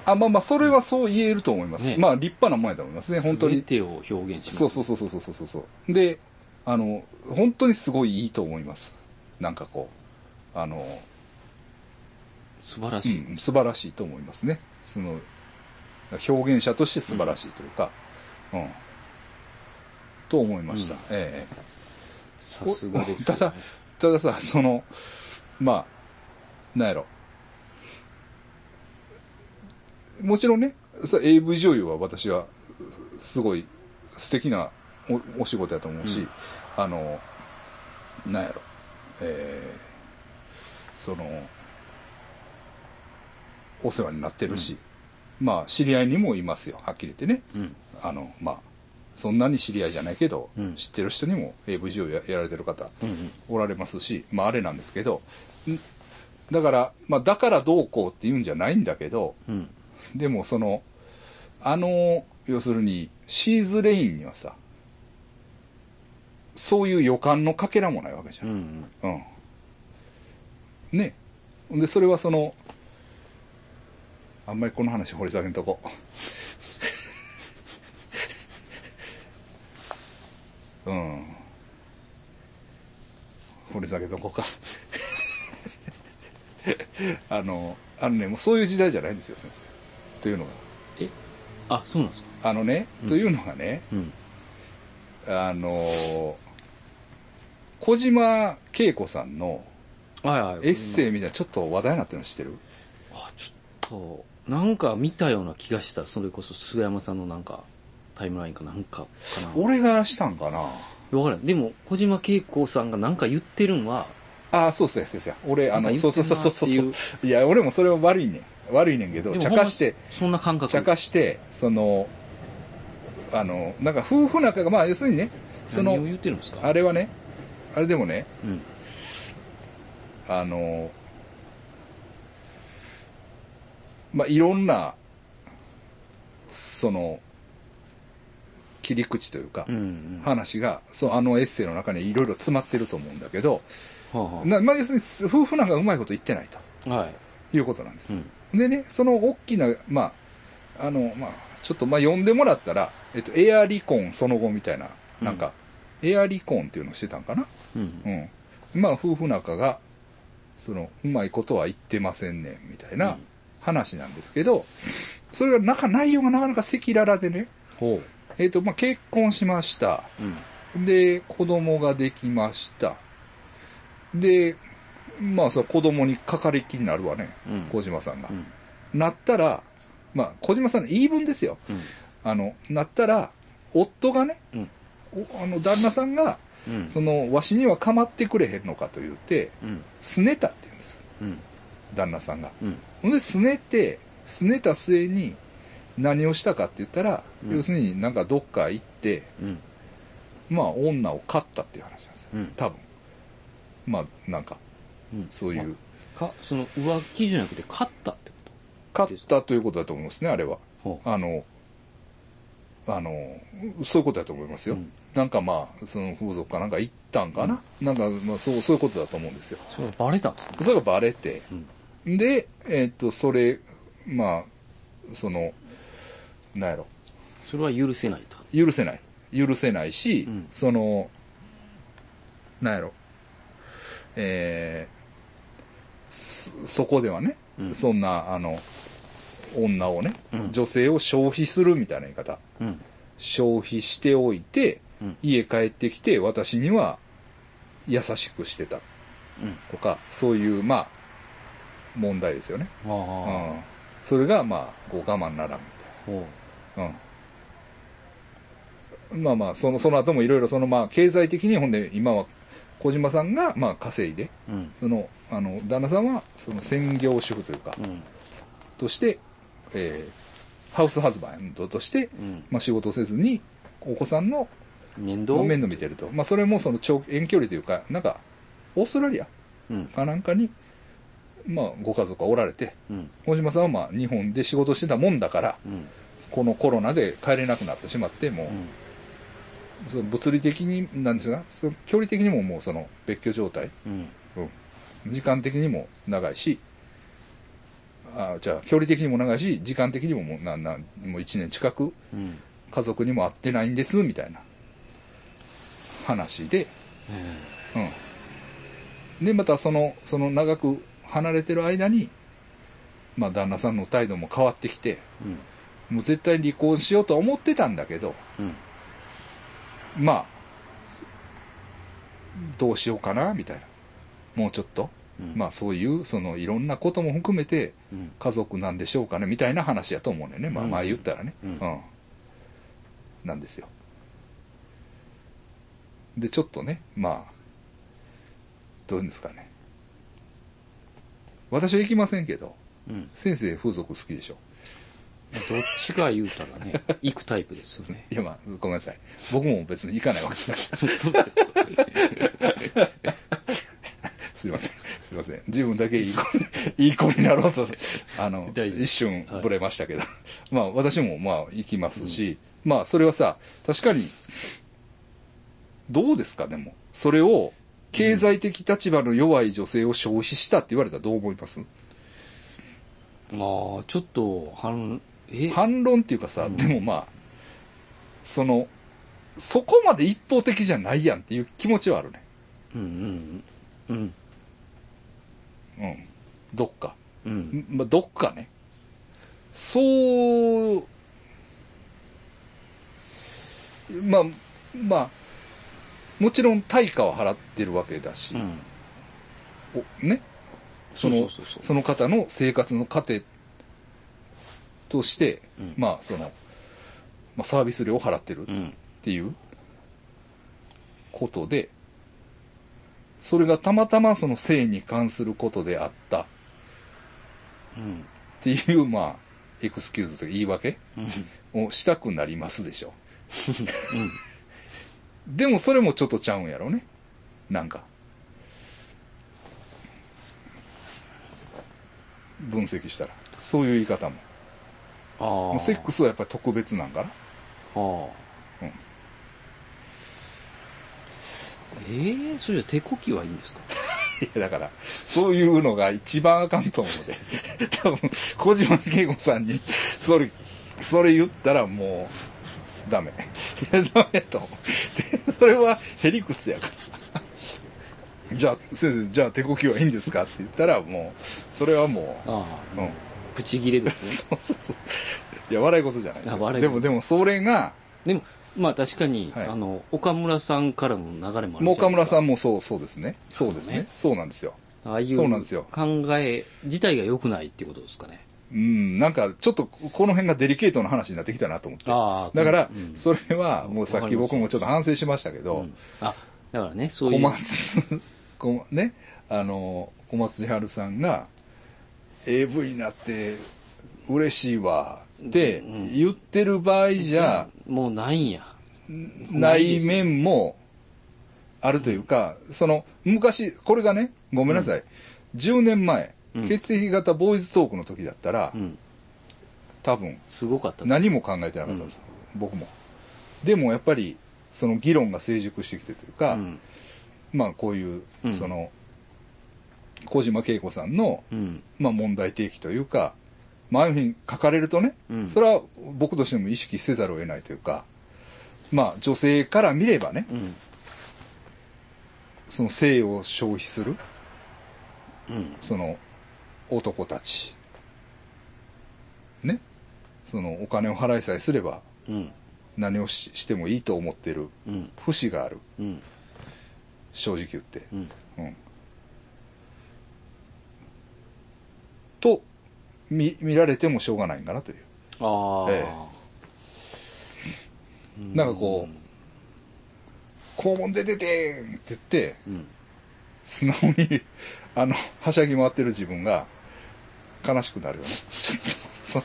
あ、まあまあ、それはそう言えると思います。ねまあ、立派なもんやと思いますね、本当に。全てを表現します。そうそうそうそうそうそうそう。で、あの、本当にすごいいいと思います。なんかこう、あの、う素晴らしい。ん、素晴らしいと思いますね。その、表現者として素晴らしいというか、うん。と思いました。うんええさすがです、ね。ただ、たださ、その、まあ、なんやろ。もちろんね、AV 女優は私は、すごい素敵なおお仕事やと思うし、うんあの、なんやろ。えーその、お世話になってるし、まあ、知り合いにもいますよ、はっきり言ってね。うん。あの、まあ、そんなに知り合いじゃないけど、うん知ってる人にも AV 女優ややられてる方うんうん。おられますし、まああれなんですけど、んだから、まあだからどうこうって言うんじゃないんだけど、うん。でもその、あの、要するに、シーズレインにはさ、そういう予感のかけらもないわけじゃ。うんん。うん。ね。で、それはその、あんまりこの話掘り下げんとこ。[LAUGHS] うん。掘り下げとこうか。[LAUGHS] あの、あのね、もうそういう時代じゃないんですよ、先生。というのが。え？あ、そうなんですかあのね、うんというのがね、うん。あの、小島恵子さんの。エッセイみたいなちょっと話題になってるの知ってる？あ、ちょっと、なんか見たような気がした。それこそ菅山さんのなんか、タイムラインかなんかかな。俺がしたんかな？わからん。でも、小島恵子さんがなんか言ってるんは、ああ、そうそうそうそう。俺、あの、そうそうそうそうそう。いや、俺もそれは悪いねん。悪いねんけど、茶化して、そんな感覚。茶化して、その、あの、なんか夫婦仲が、まあ、要するにね、その、あれはね、あれでもね、うん。あの、まあ、いろんな、その、切り口というかうん、うん。話が、そう、あのエッセイの中にいろいろ詰まってると思うんだけど、はあはなまあ、要するに夫婦仲がうまいこと言ってないとあはい。いうことなんです。うん。でね、その大きな、まあ、あの、まあ、ちょっと、まあ、読んでもらったら、えっと、エア離婚その後みたいな、なんか、エア離婚っていうのをしてたんかな？うん。うん。まあ、夫婦仲が、その、うまいことは言ってませんねん、みたいな話なんですけど、それが、なんか内容がなかなか赤裸々でね、ほえっ、と、まあ、結婚しました。う。うん。で、子供ができました。で、まあ、その子供にかかりきになるわね、うん小島さんが。うん。なったら、まあ、小島さんの言い分ですよ。うん。あの、なったら、夫がね、あの、旦那さんが、うん。その、わしには構ってくれへんのかと言って、うん。すねたって言うんです。うん。旦那さんが。うん。ほんで、すねて、すねた末に、何をしたかって言ったら、うん要するになんかどっか行って、うん。まあ、女を飼ったっていう話なんですよ。うん。多分。まあ、なんか、うん。そういう、か、その浮気じゃなくて勝ったってこ飼ったということだと思いますね、あれは。あの、あの、そういうことだと思いますよ。うんなんかまあ、その風俗かなんか行ったんかな、なんか、まあそう、そういうことだと思うんですよ。う。それバレたんですね。それがバレて、うん。で、えっ、と、それ、まあ、その、なんやろ、それは許せないと。許せない。許せないし、うんその、なんやろ、えー、そそこではね、うんそんな、あの、女をね、うん女性を消費するみたいな言い方。うん。消費しておいて、うん家帰ってきて私には優しくしてたうん。とか、そういう、まあ、問題ですよね。うん。それが、まあ、こう我慢ならんみほたいな。うん。まあまあ、その、その後もいろいろ、その、まあ、経済的に、ほんで、今は、小島さんが、まあ、稼いで、う。うん。その、あの、旦那さんは、その、専業主婦というか、うん。として、えー、ハウスハズバンドとして、うん。まあ、仕事をせずに、お子さんの面倒面倒見てると。まあ、それもその長遠距離というか、なんか、オーストラリアうん。かなんかに、まあ、ご家族がおられて、うん。小島さんはまあ、日本で仕事してたもんだから、うん。このコロナで帰れなくなってしまって、もう、うん。その物理的に、なんですが、その距離的にももうその別居状態、うん。うん、時間的にも長いし、あじゃあ距離的にも長いし、時間的にももうななもう1年近くうん。家族にも会ってないんです、みたいな話で、えうん。で、またその、その長く離れてる間に、まあ旦那さんの態度も変わってきて、えうん。もう絶対離婚しようとは思ってたんだけど、うん。まあ、どうしようかな、みたいな。もうちょっと。うんまあそういう、そのいろんなことも含めて、うん。家族なんでしょうかね、みたいな話やと思うねんね。まあうんまあ言ったらね。うんなんですよ。で、ちょっとね、まあ、どういうんですかね。私は行きませんけど、うん。先生風俗好きでしょ。どっちか言うたらね、[LAUGHS] 行くタイプですよね。いやまあ、ごめんなさい。僕も別に行かないわけじゃない。[LAUGHS] すいません。すいません。自分だけいい子に、いい子になろうと、あの、一瞬ブレましたけど。まあ私もまあ行きますし、まあそれはさ、確かに、どうですか？でも。それを、経済的立場の弱い女性を消費したって言われたらどう思います？まあ、ちょっと、反論っていうかさ、でもまあ、その、そこまで一方的じゃないやんっていう気持ちはあるね。うんうん。うん。うん。どっか。うん。まあ、どっかね。そう、まあ、まあ、もちろん対価は払ってるわけだし、うん。おね？その、その方の生活の糧として、うんまあ、その、まあ、サービス料を払ってるっうん。ていうことで、それがたまたまその性に関することであったっうん。ていう、まあ、エクスキューズというか言い訳うん。をしたくなりますでしょ。[LAUGHS] でもそれもちょっとちゃうんやろね。なんか。分析したら。そういう言い方も。ああ。もうセックスはやっぱり特別なんかな。ああ。うんええそれじゃ手こきはいいんですか？[LAUGHS] いや、だから、そういうのが一番あかんと思うので。[LAUGHS] 多分、小島慶子さんに、それ、それ言ったらもう、ダメ。ダメと思う。でそれは、へりくつやから。じゃあ、先生、じゃあ手こきはいいんですか？って言ったら、もう、それはもあう、うん。あ。プチ切れですね。[LAUGHS] そうそうそう。いや、笑い事じゃないですよ。あ笑い事でも、でも、それが、でも、まあ確かに、はいあの、岡村さんからの流れもあるもう岡村さん。んもそう、そうですね。そうですねね。そうなんですよ。ああいうそうなんですよ考え自体が良くないっていうことですかね。うん、なんか、ちょっと、この辺がデリケートな話になってきたなと思って。ああだからうん、それは、もうさっき僕もちょっと反省しましたけうどん、あ、だからね、そうい小う。松、こね、あの、小松千春さんが、AV になって嬉しいわ、って言ってる場合じゃもうないんや。ない面もあるというか、その、昔、これがね、ごめんなさい、10年前、うん。血液型ボーイズトークの時だったらう、ん。多分、すごかった。何も考えてなかったです、僕も。でもやっぱりその議論が成熟してきてというか、うん。まあこういう、うん。その小島恵子さんの、うん。まあ、問題提起というか、まあ、ああいうふうに書かれるとね、うんそれは僕としても意識せざるを得ないというかまあ女性から見ればねうん。その性を消費する、うん。その男たち。ね。そのお金を払いさえすればうん。何をししてもいいと思ってるうん。節がある。うん。正直言って。うん。うん。と、見、見られてもしょうがないんかなという。ああ。えなんかこう、肛門で出てんって言って、うん。素直に、あの、はしゃぎ回ってる自分が、悲しくなるよね。ちょっと、その、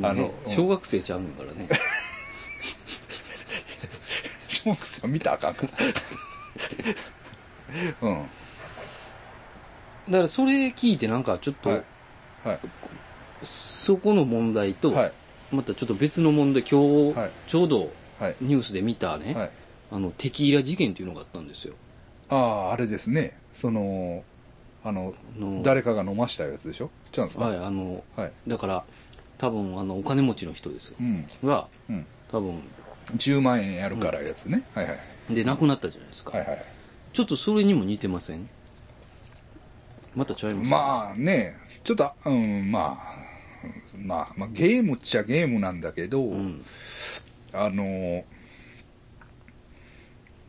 まあ、あの、ね小学生ちゃうんからね。[LAUGHS] 小学生は見たらあかんから。[LAUGHS] うん。だからそれ聞いてなんかちょっと、はい。はい。そこの問題と、はい。またちょっと別の問題、今日、はいちょうどはい。ニュースで見たね、はい。あの、テキーラ事件っていうのがあったんですよ。ああ、あれですね。その、あの、誰かが飲ましたやつでしょ？ちゃうんですか？はい、あの、はい。だから、多分、あの、お金持ちの人ですようん。が、うん。多分、10万円やるからやつね。はいはい。で、亡くなったじゃないですか。はいはい。ちょっとそれにも似てません？またちゃいます？まあね、ちょっと、うん、まあ、うんまあ、まあ、ゲームっちゃゲームなんだけど、うん。あの、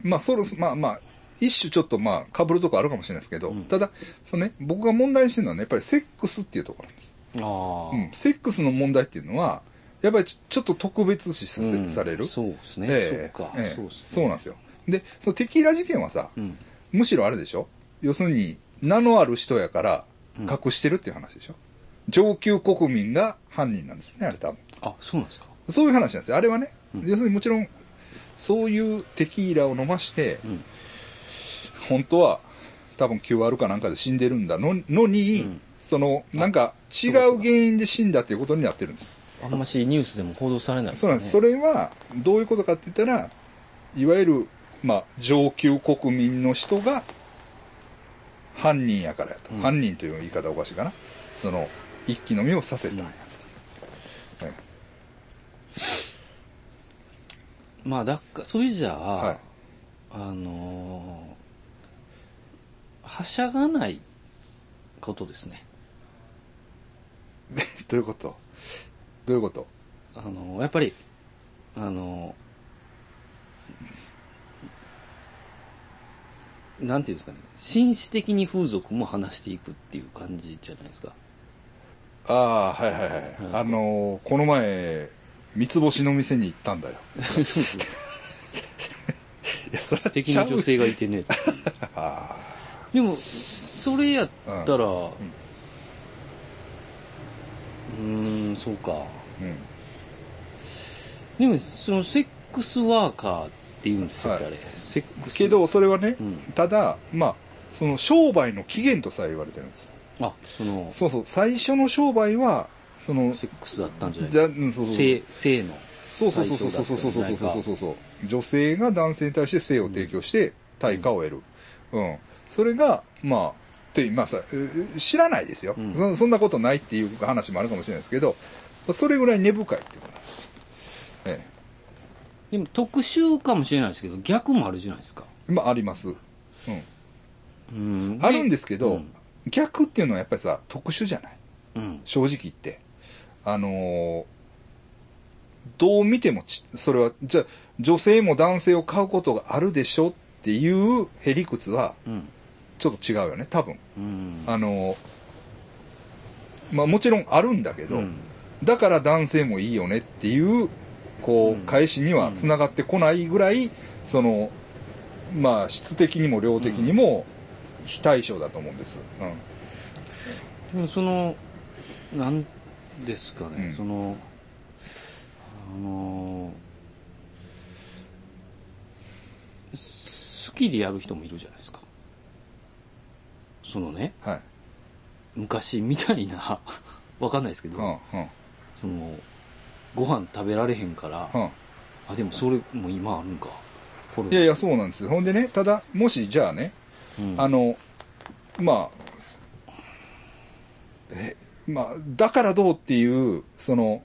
まあ、そろ、まあまあ、一種ちょっとまあ、被るとこあるかもしれないですけど、うんただ、そのね、僕が問題にしてるのはね、やっぱりセックスっていうところなんです。ああ、うん。セックスの問題っていうのは、やっぱりちょっと特別視させ、うんされる。そうですね。ええそうか。ええそうですね。そうなんですよ。で、そのテキーラ事件はさ、うん。むしろあれでしょ？要するに、名のある人やからうん隠してるっていう話でしょ、上級国民が犯人なんですね、あれ多分。あ、そうなんですか？そういう話なんですよ。あれはね、うん要するにもちろん、そういうテキーラを飲まして、うん。本当は多分 QR かなんかで死んでるんだののに、うんその、なんか違う原因で死んだっていうことになってるんです。あんましニュースでも報道されないそうなんです。それ。れは、どういうことかって言ったら、いわゆる、まあ、上級国民の人が、犯人やからやと。うん犯人という言い方おかしいかな。その、一気飲みをさせたんや。はいまあ、だっか、それじゃあ、はいあのーはしゃがないことですね。[LAUGHS] どういうこと？どういうこと？あのーやっぱり、あのーなんていうんですかね、紳士的に風俗も話していくっていう感じじゃないですか。ああ、はいはいはい。うんあのーこの前、三つ星の店に行ったんだよ。[LAUGHS] いや、それ素敵な女性がいてね。あ [LAUGHS] でも、それやったら、うーん、そうか。あ、うん。でも、そのセックスワーカーって言うんですよ、はいあれ。セックス。けど、それはね、うんただ、まあ、その商売の起源とさえ言われてるんです。あ、その、そうそう、最初の商売は、その、セックスだったんじゃない？じゃうんそうそう性、性の。そうそうそうそうそうそうそうそうそうそう女性が男性に対して性を提供して対価を得る。うん。それが、まあ、って、まあさ、え知らないですよ、うんそ。そんなことないっていう話もあるかもしれないですけど、それぐらい根深いっていうことなんです。えでも特殊かもしれないですけど、逆もあるじゃないですか。え。まあ、あります。うん。うん。あるんですけど、うん逆っていうのはやっぱりさ、特殊じゃない？うん。正直言って。あのーどう見てもち、それは、じゃあ女性も男性を買うことがあるでしょっていうへりくつは、うん。ちょっと違うよね、多分。うん。あのーまあもちろんあるんだけど、うんだから男性もいいよねっていう、こう、うん返しには繋がってこないぐらい、その、まあ質的にも量的にも非対称だと思うんです。うん。でもその、なんですかね、うんその、あのー好きでやる人もいるじゃないですか。そのね、はい。昔みたいな、[LAUGHS] わかんないですけど、うん、うん、その、ご飯食べられへんから、うん。あ、でもそれも今あるんか。いやいや、そうなんですよ。ほんでね、ただ、もしじゃあね、うんあの、まあ、え、まあ、だからどうっていう、その、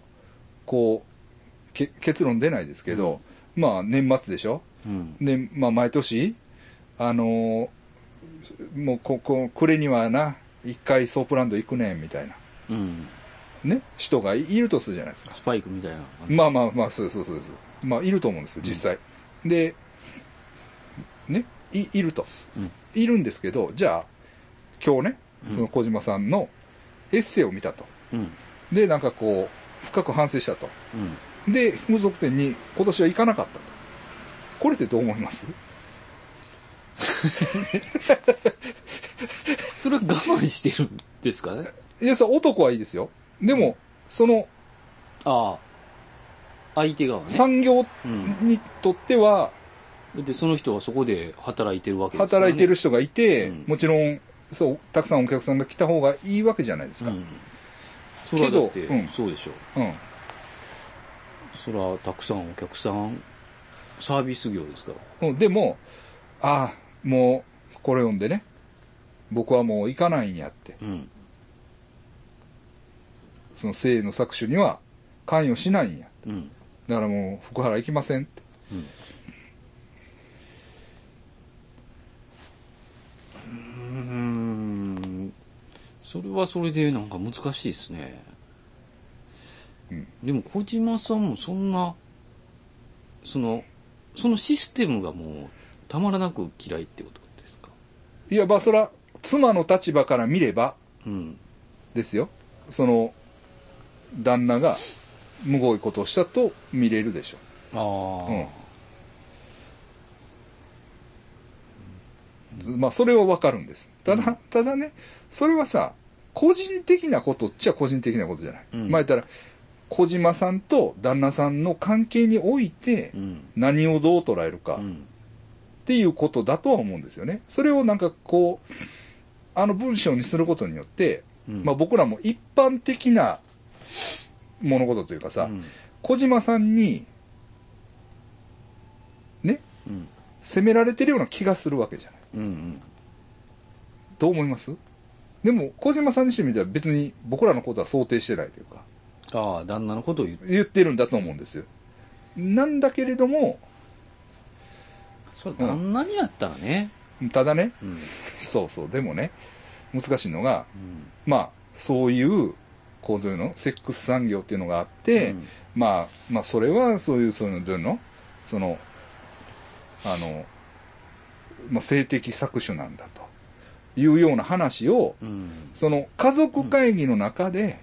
こう、け結論出ないですけど、まあ、年末でしょ？うん。で、まあ、毎年、あのーもうここ、暮れにはな、一回ソープランド行くねん、みたいな、うん。ね、人がいるとするじゃないですか。スパイクみたいな。まあまあまあ、そうそうそうです。まあ、いると思うんですよ、実際。で、ね、い、いると。うんいるんですけど、じゃあ、今日ね、その小島さんのエッセイを見たと。うん。で、なんかこう、深く反省したと。うん。で、風俗店に今年は行かなかったと。これってどう思います？[LAUGHS] それは我慢してるんですかね？いや、さ、男はいいですよ。でも、その、ああ。相手側ね。産業うん。にとっては、で、その人はそこで働いてるわけですね。働いてる人がいて、うんもちろん、そう、たくさんお客さんが来た方がいいわけじゃないですか。うん。そだって、けどうんそうでしょう。うん。それはたくさんお客さん、サービス業ですから。うんでも、ああ、もう、これ読んでね、僕はもう行かないんやって。うん。その性の搾取には関与しないんや。うん。だからもう、福原行きませんって。うん。うーん。それはそれでなんか難しいですね。うんでも小島さんもそんな、その、そのシステムがもうたまらなく嫌いってことですか？いや、まあ、そら、妻の立場から見れば、うん。ですよ。その、旦那が、むごいことをしたと見れるでしょ。ああ。ずまあ、それはわかるんです。ただ、ただね、それはさ、個人的なことっちゃ個人的なことじゃない。うんまあ、言ったら、小島さんと旦那さんの関係においてう、ん。何をどう捉えるかっうん。ていうことだとは思うんですよね。それをなんかこう、あの文章にすることによって、うんまあ僕らも一般的な物事というかさ、うん。小島さんに、ね、うん。責められてるような気がするわけじゃない。うん。うん。どう思います？でも、小島さんにしてみたら別に僕らのことは想定してないというか、ああ、旦那のことを言う。言ってるんだと思うんですよ。なんだけれども、それ旦那になったらね。ただね、うん。そうそう、でもね、難しいのが、うん。まあ、そういう、こういうの、セックス産業っていうのがあって、うんまあ、まあ、それはそういう、そういうの、どういうの？その、あの、まあ、性的搾取なんだというような話を、うん。その家族会議の中で、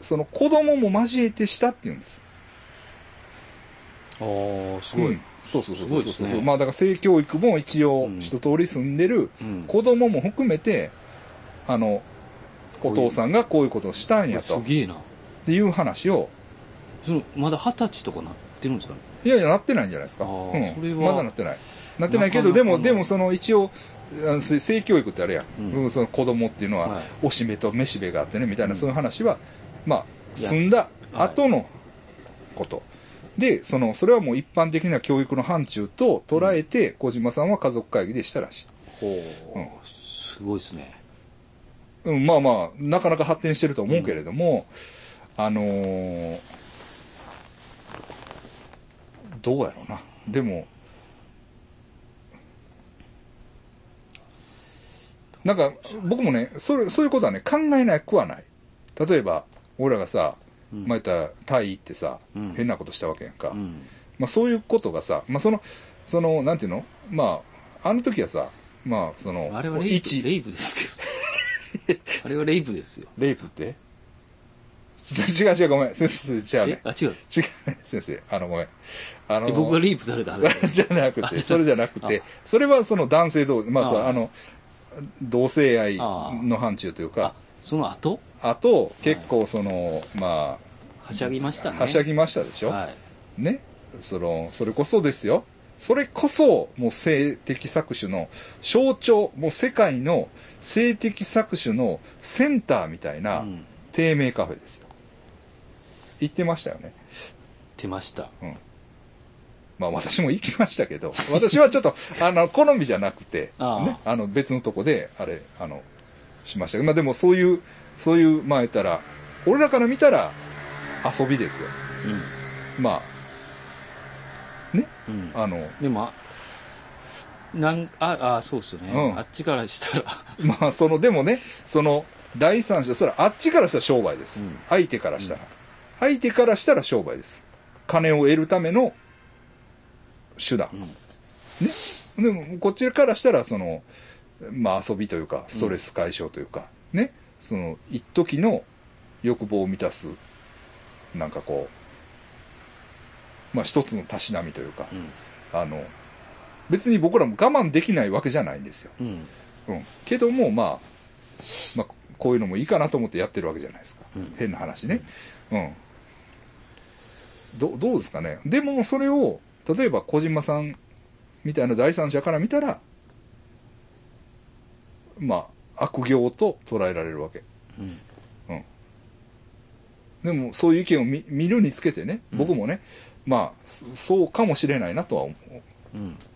その子供も交えてしたっていうんです。ああ、すごい。うんそうそうそうそうそう、いですねまあだから性教育も一応うん一通り住んでるうん。子供も含めて、あの、お父さんがこういうことをしたんやとすげえな。っていう話を、その、まだ二十歳とかなってるんですかね？いやいや、なってないんじゃないですか。あうんーそれはまだなってない。なってないけど、でも、でもその一応、性性教育ってあれや、うんうんその子供っていうのは、はいおしめとめしべがあってね、みたいな、うんそういう話は、まあ、済んだ後のこと。で、その、それはもう一般的な教育の範疇と捉えて、小島さんは家族会議でしたらしい。ほうんう。すごいですね。うん、まあまあ、なかなか発展してると思うけれども、あのーどうやろうな。でも、なんか、僕もね、それ、そういうことはね、考えなくはない。例えば、俺らがさ、うん前言ったらタイ行ってさ、うん変なことしたわけやんか。うん。まあそういうことがさ、まあその、その、なんていうの？まあ、あの時はさ、まあその、あれはレイプ、一レイプですけど。あれはレイプですよ。レイプって？違う違う、ごめん。先生、違うね。え？あ、違う。違う、先生。あの、ごめん。あの、え僕がレイプされた話。じゃなくて、それじゃなくて、それはその男性同、まあそう、ああの、同性愛の範疇というあか、、その後？あと、結構その、まはしゃぎましたあ、ね。はしゃぎましたでしょ、はい。ね？その、それこそですよ。それこそ、もう性的搾取の象徴、もう世界の性的搾取のセンターみたいなうん。低迷カフェですよ。行ってましたよね。出ました。まあ私も行きましたけど、[LAUGHS] 私はちょっと、あの、好みじゃなくて、ああね、あの、別のとこで、あれ、あの、しましたけど、まあでもそういう、そういう、まあ言ったら、俺らから見たら遊びですよ。まあ、ね、うん。うん。あの、でも、なん、あ、あ、そうっすよね。うんあっちからしたら、[LAUGHS] まあ、その、でもね、その、第三者、それはあっちからしたら商売です。うん相手からしたら、相手からしたら商売です。金を得るための手段。ね。でも、こっちからしたら、その、まあ遊びというか、ストレス解消というか、ね。その、一時の欲望を満たす、なんかこう、まあ一つのたしなみというか、うん。あの、別に僕らも我慢できないわけじゃないんですよ。うん。うん。けども、まあ、まあ、こういうのもいいかなと思ってやってるわけじゃないですか。うん変な話ね。うん。ど、どうですかね。でも、それを、例えば小島さんみたいな第三者から見たら、まあ、悪行と捉えられるわけ。うん。うん。でも、そういう意見を見見るにつけてね、僕もね、まあ、そそうかもしれないなとは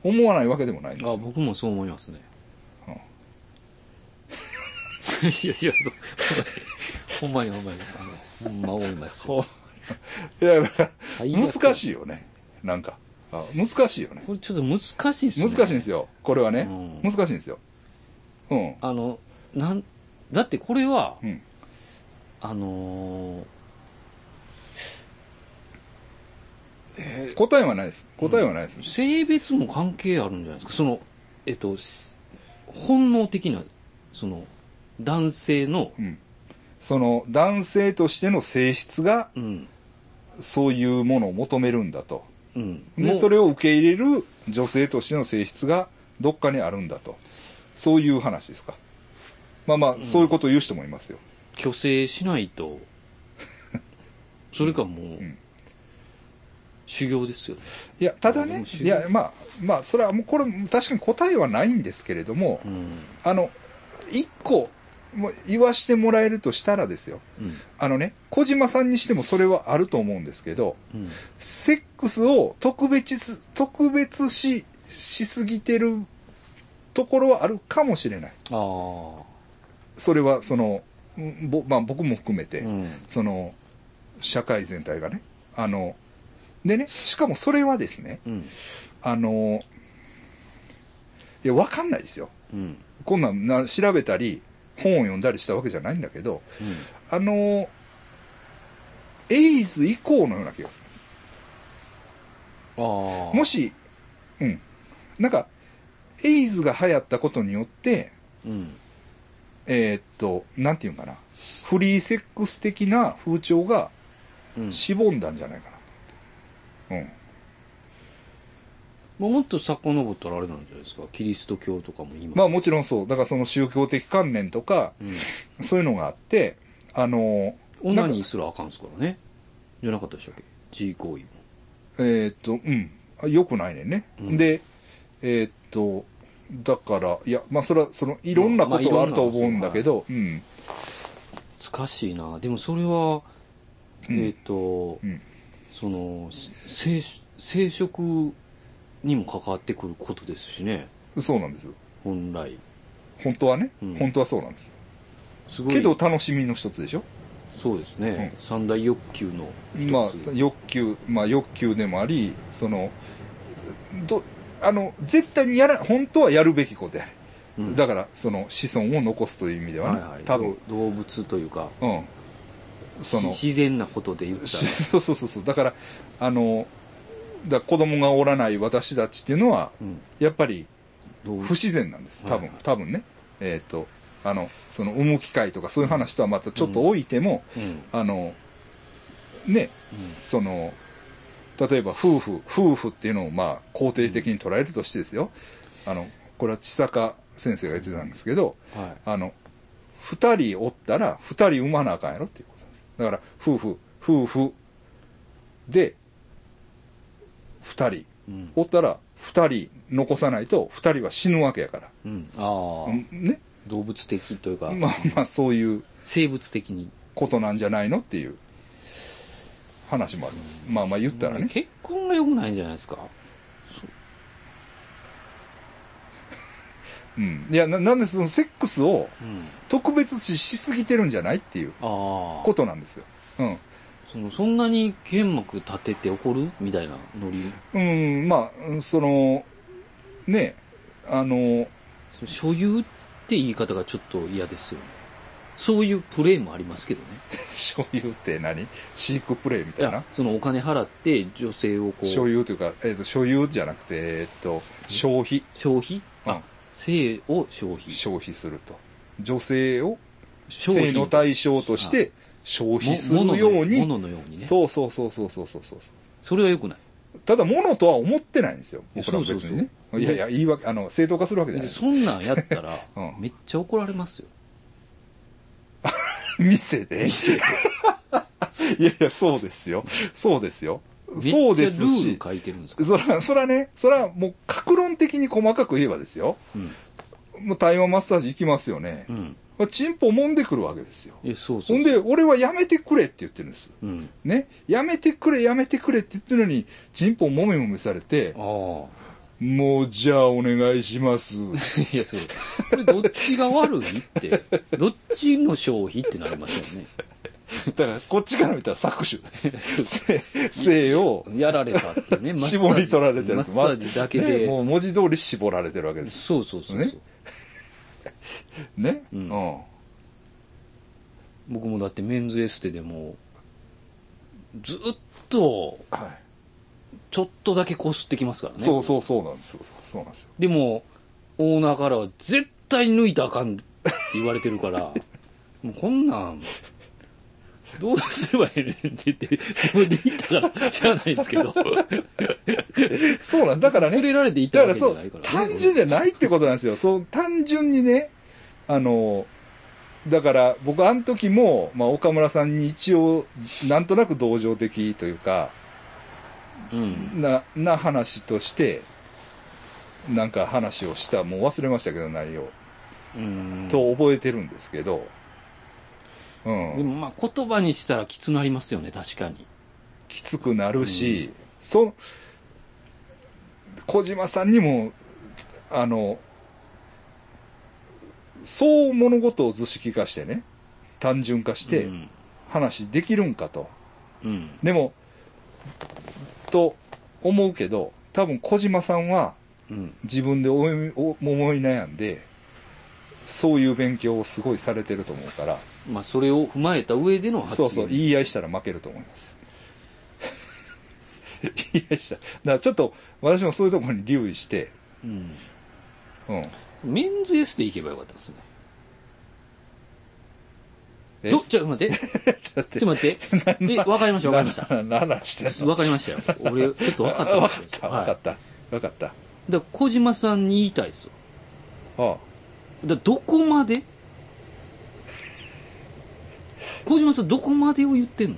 思わないわけでもないんですあ、よ。僕もそう思いますね。うん [LAUGHS] いやいや、ほんまにほんまに。あの、ほんま思いますよ。いや、難しいよね。なんか。あ難しいよね。これちょっと難しいっすね。難しいんですよ。これはね。うん難しいんですよ。うん。あの、なん、だってこれは、うん。あのーえ答えはないです。答えはないです。ー性別も関係あるんじゃないですか？その、えっと、し本能的な、その、男性の、うん。その、男性としての性質が、うん、そういうものを求めるんだと。うん。で、それを受け入れる女性としての性質が、どっかにあるんだと。そういう話ですか。まあまあ、そういうことを言う人もいますよ。虚勢しないと、[LAUGHS] それかもう、ん修行ですよね。いや、ただねいや、まあ、まあ、それはもう、これ、確かに答えはないんですけれども、うん。あの、一個、もう言わしてもらえるとしたらですよ。うん。あのね、小島さんにしてもそれはあると思うんですけど、うん。セックスを特別、特別し、しすぎてるところはあるかもしれない。ああ。それは、その、んぼまあ僕も含めて、うん。その、社会全体がね。あの、でね、しかもそれはですね、うん。あの、いや、わかんないですよ。うん。こんなんな調べたり、本を読んだりしたわけじゃないんだけど、あの、エイズ以降のような気がするんです。もし、うん。なんか、エイズが流行ったことによって、うん。えーっと、なんていうんかな。フリーセックス的な風潮がうん。しぼんだんじゃないかなと思って。まあもっと遡ったらあれなんじゃないですか？キリスト教とかも今。うん。まあもちろんそう。だからその宗教的観念とか、うん。そういうのがあって、あの、オナニーすらあかんすからね。じゃなかったでしたっけ ?G 行為も。えーっと、うん。あよくないねんね。うんで、えーっと、だから、いや、まあそれは、その、いろんなことがあると思うんだけど、うん。難しいな。でもそれは、うんえっ、と、うんその、生、生殖にも関わってくることですしね。そうなんです。本来。本当はね、うん本当はそうなんです。すごい。けど楽しみの一つでしょ？そうですね。三大欲求の一つ。まあ、欲求、まあ欲求でもあり、その、ど、あの、絶対にやら、本当はやるべきことや。うんだから、その子孫を残すという意味ではね、はいはい。多分、動動物というか、うん。その、自然なことで言ったら。そ [LAUGHS] うそうそうそう。だから、あの、だ子供がおらない私たちっていうのは、うん。やっぱり不自然なんです。多分、はいはい多分ね。えっ、と、あの、その、産む機会とかそういう話とはまたちょっと置いても、うん。あの、ね、うんその、例えば夫婦、夫婦っていうのをまあ肯定的に捉えるとしてですよ。あの、これは千坂先生が言ってたんですけど、はい。あの、二人おったら二人産まなあかんやろっていう。だから、夫婦、夫婦で、二人うん。おったら二人残さないと二人は死ぬわけやから。うん。ああ、うんね。動物的というか、まあまあそういう生物的に。ことなんじゃないのっていう話もある。まあまあ言ったらね。結婚が良くないんじゃないですか。うん。いや、ななんでそのセックスをうん。特別視しすぎてるんじゃないっていう。ことなんですよ。うん。その、そんなに剣幕立てて怒る？みたいなノリ？うん、まあ、その、ね、あの、所有って言い方がちょっと嫌ですよね。そういうプレイもありますけどね。[LAUGHS] 所有って何？飼育プレイみいたいな？や、そのお金払って女性をこう、所有というか、えっ、と、所有じゃなくて、えっ、と、消費。消費？性を消費。消費すると。女性を性の対象として消費するもように。物のようにね。そうそうそうそうそうそうそう。それは良くない。ただ、物とは思ってないんですよ。僕らは別にね。いやいや、言い訳、あの、正当化するわけじゃない。でそんなんやったらうん、めっちゃ怒られますよ。[LAUGHS] 店で？店で [LAUGHS] いやいや、そうですよ。そうですよ。そうですルーしル。書いてるんですか？そら、そらね、そらもう、格論的に細かく言えばですよ。うん。もう台湾マッサージ行きますよねう。ん。チンポ揉んでくるわけですよ。え、そうそう。ほんで、俺はやめてくれって言ってるんです。うん。ね？やめてくれ、やめてくれって言ってるのに、チンポもめもめされてあ、あ。もう、じゃあお願いします。[LAUGHS] いや、そう。これどっちが悪いって、どっちの消費ってなりますよね。だから、こっちから見たら搾取です。[LAUGHS] 性性をやられたってね、マッサージ絞り取られてるマッサージだけで。ねもう文字通り絞られてるわけです。そうそうそうそう。ね [LAUGHS] ね？ううんん。僕もだってメンズエステでも、ずっと、はちょっとだけこすってきますからい。ね。そうそうそうなんですよ。そうなんですよ。でも、オーナーからは絶対抜いたらあかんって言われてるから、もうこんなん、どうすればいいねんって言って、自分で言ったから知らないですけど。そうなんです。だからね。連れられて行ったわだからそうけじゃないから、ね。単純じゃないってことなんですよ。そう、単純にね、あの、だから僕あの時も、まあ岡村さんに一応、なんとなく同情的というか、うん。な、な話として、なんか話をした、もう忘れましたけど内容。うん。と覚えてるんですけど、うでん。もまあ言葉にしたらきつなりますよね、確かに。きつくなるし、そ、小島さんにも、あの、そう物事を図式化してね、単純化してうん。話できるんかと。うん。でも、と思うけど、多分小島さんはうん。自分で思い悩んで、そういう勉強をすごいされてると思うから、まあそれを踏まえた上での発言。そうそう、言い合いしたら負けると思います。[LAUGHS] 言い合いした。だからちょっと、私もそういうところに留意して、うん。うん。メンズエステ行けばよかったですね。え？ど、ちょ、待って。ちょっと待ちょっと待って。え、わかりました、わかりました。何の話してんの？わかりましたよ。俺、ちょっとわかったわ [LAUGHS] わかった、わかった。わかった。だ小島さんに言いたいですよ。ああだどこまで小島さんどこまでを言ってんの？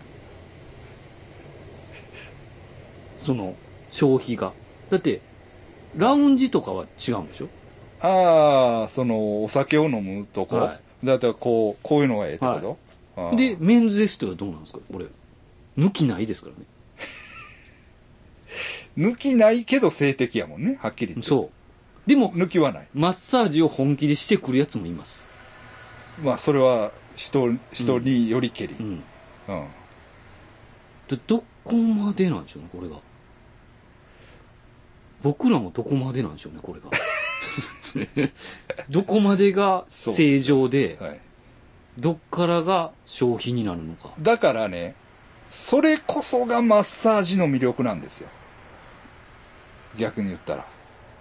その、消費が。だって、ラウンジとかは違うんでしょ？ああ、その、お酒を飲むとこ。はだったらこう、こういうのがええってこと、ああで、メンズエステはどうなんですか？これ。抜きないですからね。[LAUGHS] 抜きないけど性的やもんね、はっきり言って。そう。でも、抜きはない。マッサージを本気でしてくるやつもいます。まあ、それは人、人によりけり。ううん。ん。でどこまでなんでしょうね、これが。僕らもどこまでなんでしょうね、これが。[LAUGHS] どこまでが正常で、はい。どっからが消費になるのか。だからね、それこそがマッサージの魅力なんですよ。逆に言ったら。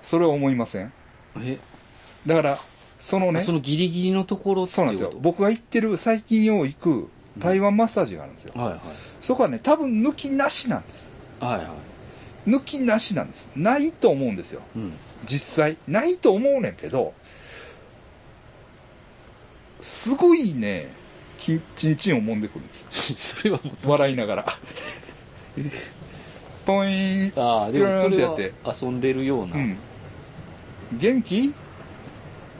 それは思いません？え、だから、そのね、そのギリギリのところってそうなんですよ僕が行ってる、最近よう行く台湾マッサージがあるんですよ。ことはいはい。そこはね、多分抜きなしなんです。はいはい。抜きなしなんです。ないと思うんですよ。うん。実際。ないと思うねんけど、すごいね、きちんちんを揉んでくるんですよ。[LAUGHS] それはもう、笑いながら。[LAUGHS] ポイーン。ああ、でもそれは遊んでるような。うん。元気？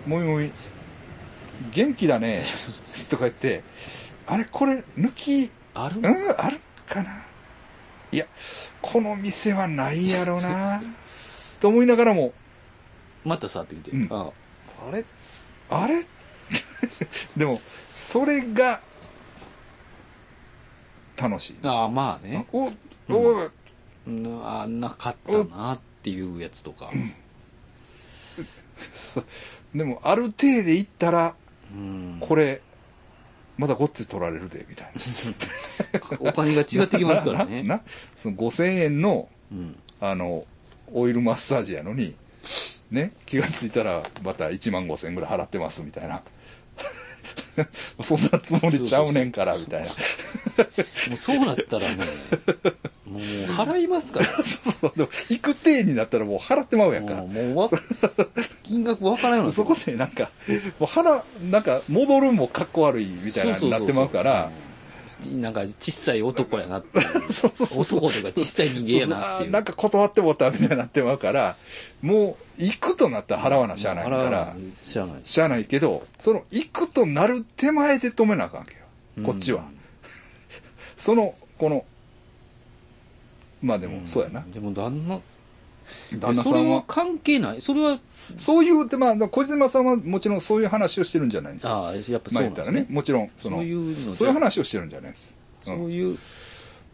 もみもみ。元気だね。[LAUGHS] とか言って、あれこれ抜き、ある？うんあるかな？いや、この店はないやろな。[LAUGHS] と思いながらも、また触ってみて。うんああれ？あれ？[LAUGHS] でも、それが、楽しい。ああ、まあね。お、お、うんあなかったなっていうやつとか。でも、ある程で行ったら、うん。これ、まだごっつい取られるで、みたいな。[LAUGHS] お金が違ってきますからなね。なその5000円の、うん。あの、オイルマッサージやのに、ね、気がついたらまた1万5000円ぐらい払ってます、みたいな。[LAUGHS] そんなつもりちゃうねんから、みたいな。もうそうなったらね、もう払いますから。[LAUGHS] そうそう。でも、行く体になったらもう払ってまうやんかもう、。もうわ、金額わからんよそこでなんか、もう腹、なんか戻るもかっこ悪いみたいなになってまうから、うんなんか小さい男やなって。[LAUGHS] そうそうそう。男とか小さい人間やなっていう。なんか断ってもったみたいになってまうから、もう行くとなったら払わなしゃあないからな、知らない。しゃあないけど、その行くとなる手前で止めなあかんわけよ。こっちは。[LAUGHS] その、この、まあでも、そうやな。でも旦那、旦那さそれはんは、関係ない。それは、そういう、でまあ、小島さんはもちろんそういう話をしてるんじゃないんですよ。ああ、やっぱそうなんですね。。もちろん、その、そういうそういう話をしてるんじゃないです。そういう、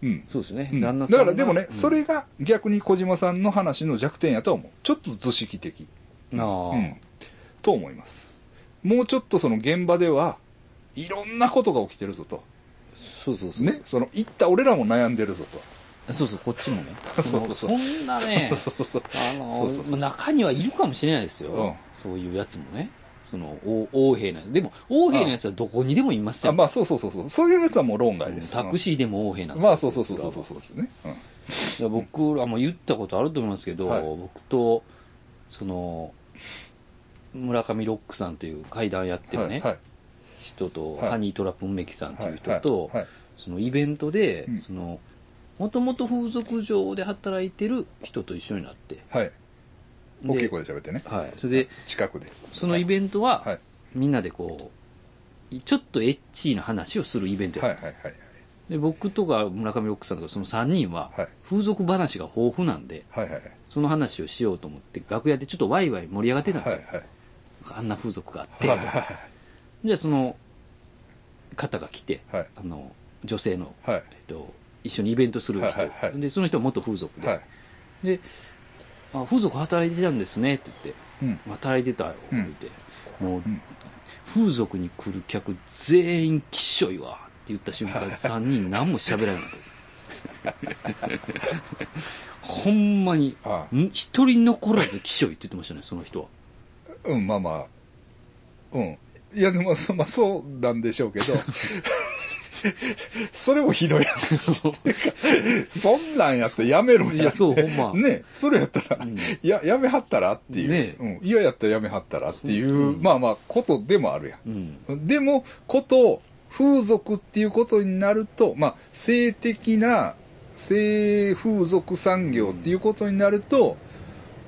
うん。そうですねう。ん旦那さんが。だからでもね、うんそれが逆に小島さんの話の弱点やとは思う。ちょっと図式的。ああ、うん。と思います。もうちょっとその現場では、いろんなことが起きてるぞと。そうそうそう。ね。その、行った俺らも悩んでるぞと。そうそう、こっちもね。そうそうそうそんなね、あのそうそうそうまあ中にはいるかもしれないですよ。うんそういうやつもね。その、お横兵なやつ。でも、横兵のやつはどこにでもいますよ。あまあそうそうそうそう。そういうやつはもう論外です。タクシーでも横兵なんですよまあそうそうそうそうそうそうですね。うん。僕らも言ったことあると思いますけど、はい僕と、その、村上ロックさんという会談やってるね、はい。はい。人と、はいハニートラップ梅木さんという人はいと、そのイベントで、うんその、もともと風俗場で働いてる人と一緒になって、はい。で大きい声で喋ってね。はい。それで、近くで。そのイベントは、はい。みんなでこう、ちょっとエッチーな話をするイベントやはいはいったんです。はい。で、僕とか村上ロックさんとかその3人ははい、風俗話が豊富なんで、はいはいはい。その話をしようと思って、楽屋でちょっとワイワイ盛り上がってたんですよ。はいはい。あんな風俗があって、はいはいじゃあその方が来て、はいあの、女性の、はいえっと、一緒にイベントする人、はいはいはいで、その人は元風俗で、はい。で、あ、風俗働いてたんですねって言って、うん。働いてたよ、うん言って、もう、ん風俗に来る客全員きっしょいわって言った瞬間、3人何も喋らなかったです。[LAUGHS] ほんまに一人残らずきっしょいって言ってましたね、その人は。うん、まあまあ。うん。いや、でも、そまあ、そうなんでしょうけど、[LAUGHS] [LAUGHS] それもひどいやん。そんなんやったらやめろやん。いやそうほんまね、それやったら、いや、やめはったらっていう。ねうん。嫌やったらやめはったらっていう、まあまあ、ことでもあるやん。うん。でも、こと、風俗っていうことになると、まあ、性的な、性風俗産業っていうことになると、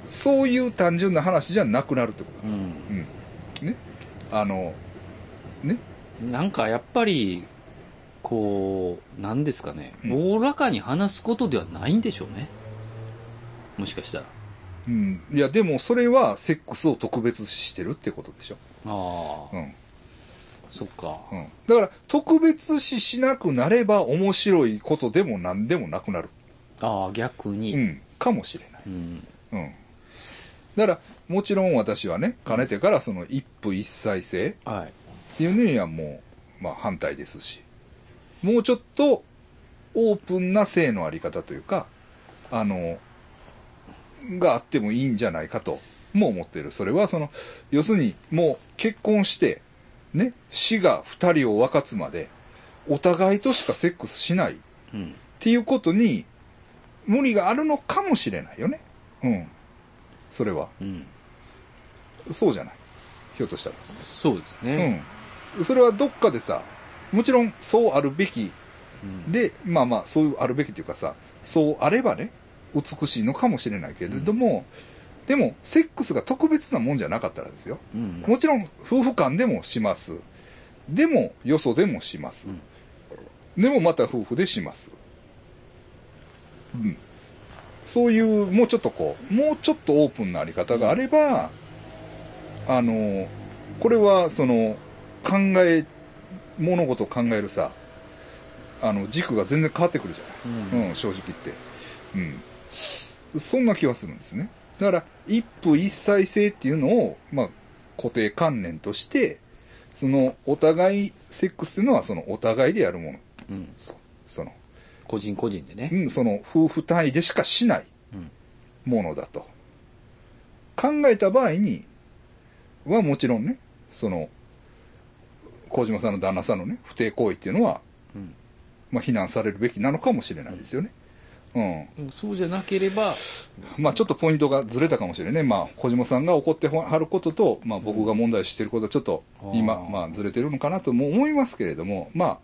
そういう単純な話じゃなくなるってことうです。ん。うん。ね。あの、ね。なんかやっぱり、こう、なんですかね、うんおおらかに話すことではないんでしょうね。もしかしたら。うん。いや、でもそれはセックスを特別視してるってことでしょ。ああ、うん。そっか。うん。だから、特別視しなくなれば面白いことでも何でもなくなる。ああ、逆に。うん。かもしれない。うん。うん。だから、もちろん私はね、かねてからその一夫一妻制はい。っていうのにはもう、まあ反対ですし、もうちょっとオープンな性のあり方というか、あの、があってもいいんじゃないかと、も思ってる。それはその、要するにもう結婚して、ね、死が二人を分かつまで、お互いとしかセックスしないっうん。ていうことに、無理があるのかもしれないよね。うん。それは。うん。そうじゃない。ひょっとしたら。そうですね。うん。それはどっかでさ、もちろんそうあるべきうん。で、まあまあ、そういうあるべきっていうかさ、そうあればね、美しいのかもしれないけれども、でも、セックスが特別なもんじゃなかったらですよ。うん。もちろん、夫婦間でもします。でも、よそでもします。うんでも、また夫婦でします。うん。そういう、もうちょっとこう、もうちょっとオープンなあり方があれば、あの、これは、その、考え、物事を考えるさ、あの、軸が全然変わってくるじゃない。うんうん、正直言って。うん。そんな気はするんですね。だから、一夫一妻制っていうのを、まあ、固定観念として、そのお互い、セックスっていうのはそのお互いでやるもの。うん。その、個人個人でね。うん、その夫婦単位でしかしないうん。ものだと。考えた場合に、はもちろんね、その、小島さんの旦那さんのね、不貞行為っていうのは、うん。まあ非難されるべきなのかもしれないですよね。うん。そうじゃなければ、まあちょっとポイントがずれたかもしれないね。まあ小島さんが怒ってはることと、まあ僕が問題視していることはちょっと今、まあずれてるのかなとも思いますけれども、まあ、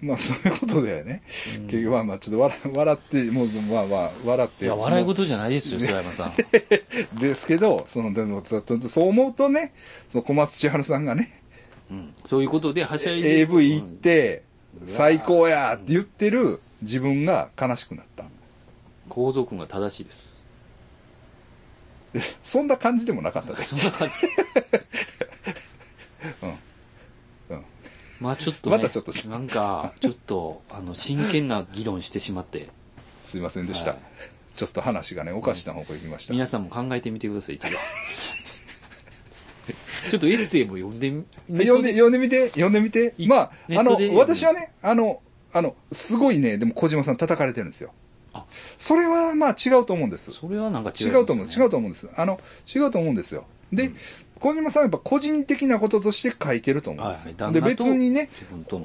まあそういうことだよね。結局はまあちょっと笑笑って、もうまあまあ笑って。いや、笑い事じゃないですよ、菅山さん。[LAUGHS] ですけど、その、でも、そそう思うとね、その小松千春さんがね、うん。そういうことで、はしゃいで。AV 行っうんて、最高やって言ってる自分が悲しくなった。皇族が正しいです。でそんな感じでもなかったです。そんな感じ。うん。うん。まあちょっと、ね、またちょっとなんか、ちょっと、あの、真剣な議論してしまって、すいませんでした。はいちょっと話がね、おかしな方向行きました。皆さんも考えてみてください、一度。ちょっとエッセイも読んでみ、[LAUGHS] 読んで、読んでみて、読んでみて。いまあ、あの私はね、あの、あの、すごいね、でも小島さん叩かれてるんですよ。あそれはまあ違うと思うんです。それはなんか違違うと思う、違うと思うんです。あの、違うと思うんですよ。で、小島さんはやっぱ個人的なこととして書いてると思うんですはいはい旦那と別にね。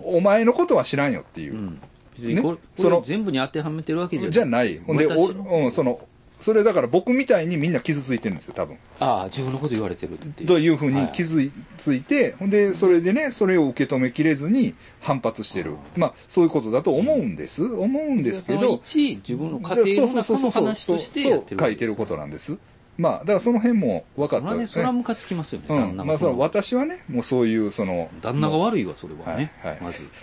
お前のことは知らんよっていうう。ん。別にこれ、ねそのこれ全部に当てはめてるわけじゃない。じゃない。ほんで、私おうん、その、それだから僕みたいにみんな傷ついてるんですよ、多分。ああ、自分のこと言われてるっていう。というふうにはい傷ついて、ほんで、それでね、それを受け止めきれずに反発してる。まあ、そういうことだと思うんです。思うんですけど、一、自分の家庭の中の話としてやってる。そう書いてることなんです。まあ、だからその辺も分かったそれはね、それはムカつきますよね、うん。まあ、その、私はね、もうそういう、その、旦那が悪いわ、それはね。はいはいまず。[LAUGHS]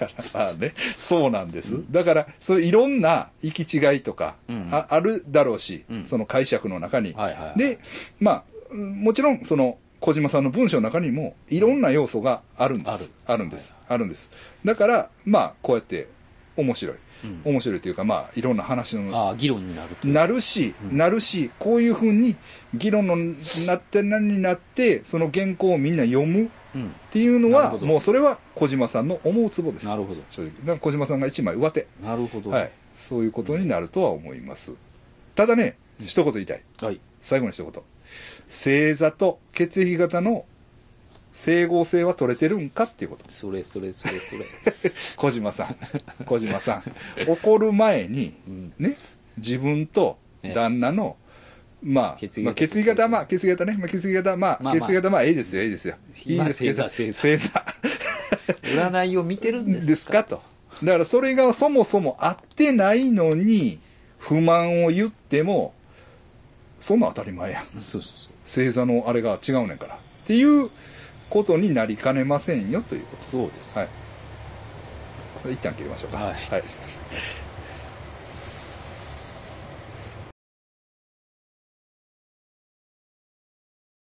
だから、ね、そうなんです。だから、そういろんな行き違いとか、うんああるだろうし、うんその解釈の中に。はいはいはいで、まあ、うんもちろん、その、小島さんの文章の中にも、いろんな要素があるんです。あるんです。あるんです。だから、まあ、こうやって、面白い。うん面白いというか、まあ、いろんな話のああ、議論になると。なるし、なるし、こういうふうに議論のなって何になって、その原稿をみんな読むうん。っていうのは、もうそれは小島さんの思うツボです。なるほど正直。だから小島さんが一枚上手。なるほど。はい。そういうことになるとは思います。ただね、一言言いたい。はい。最後に一言。星座と血液型の整合性は取れてるんかっていうこと。それそれそれそれ。[LAUGHS] 小島さん。小島さん。怒る前に、うんね、自分と旦那の、まあ、血液型まあ、血液型、まあ、血液型ね、まあ、血液型、まあ、血液型、まあ、いいですよ、いいですよ。いいですけど、まあ星座。占いを見てるんですか？ですかと。だからそれがそもそも合ってないのに、不満を言っても、そんなん当たり前やん。そうそうそう。星座のあれが違うねんから。っていうことになりかねませんよということです。そうです。はい。一旦切りましょうか。はいはい、すいません。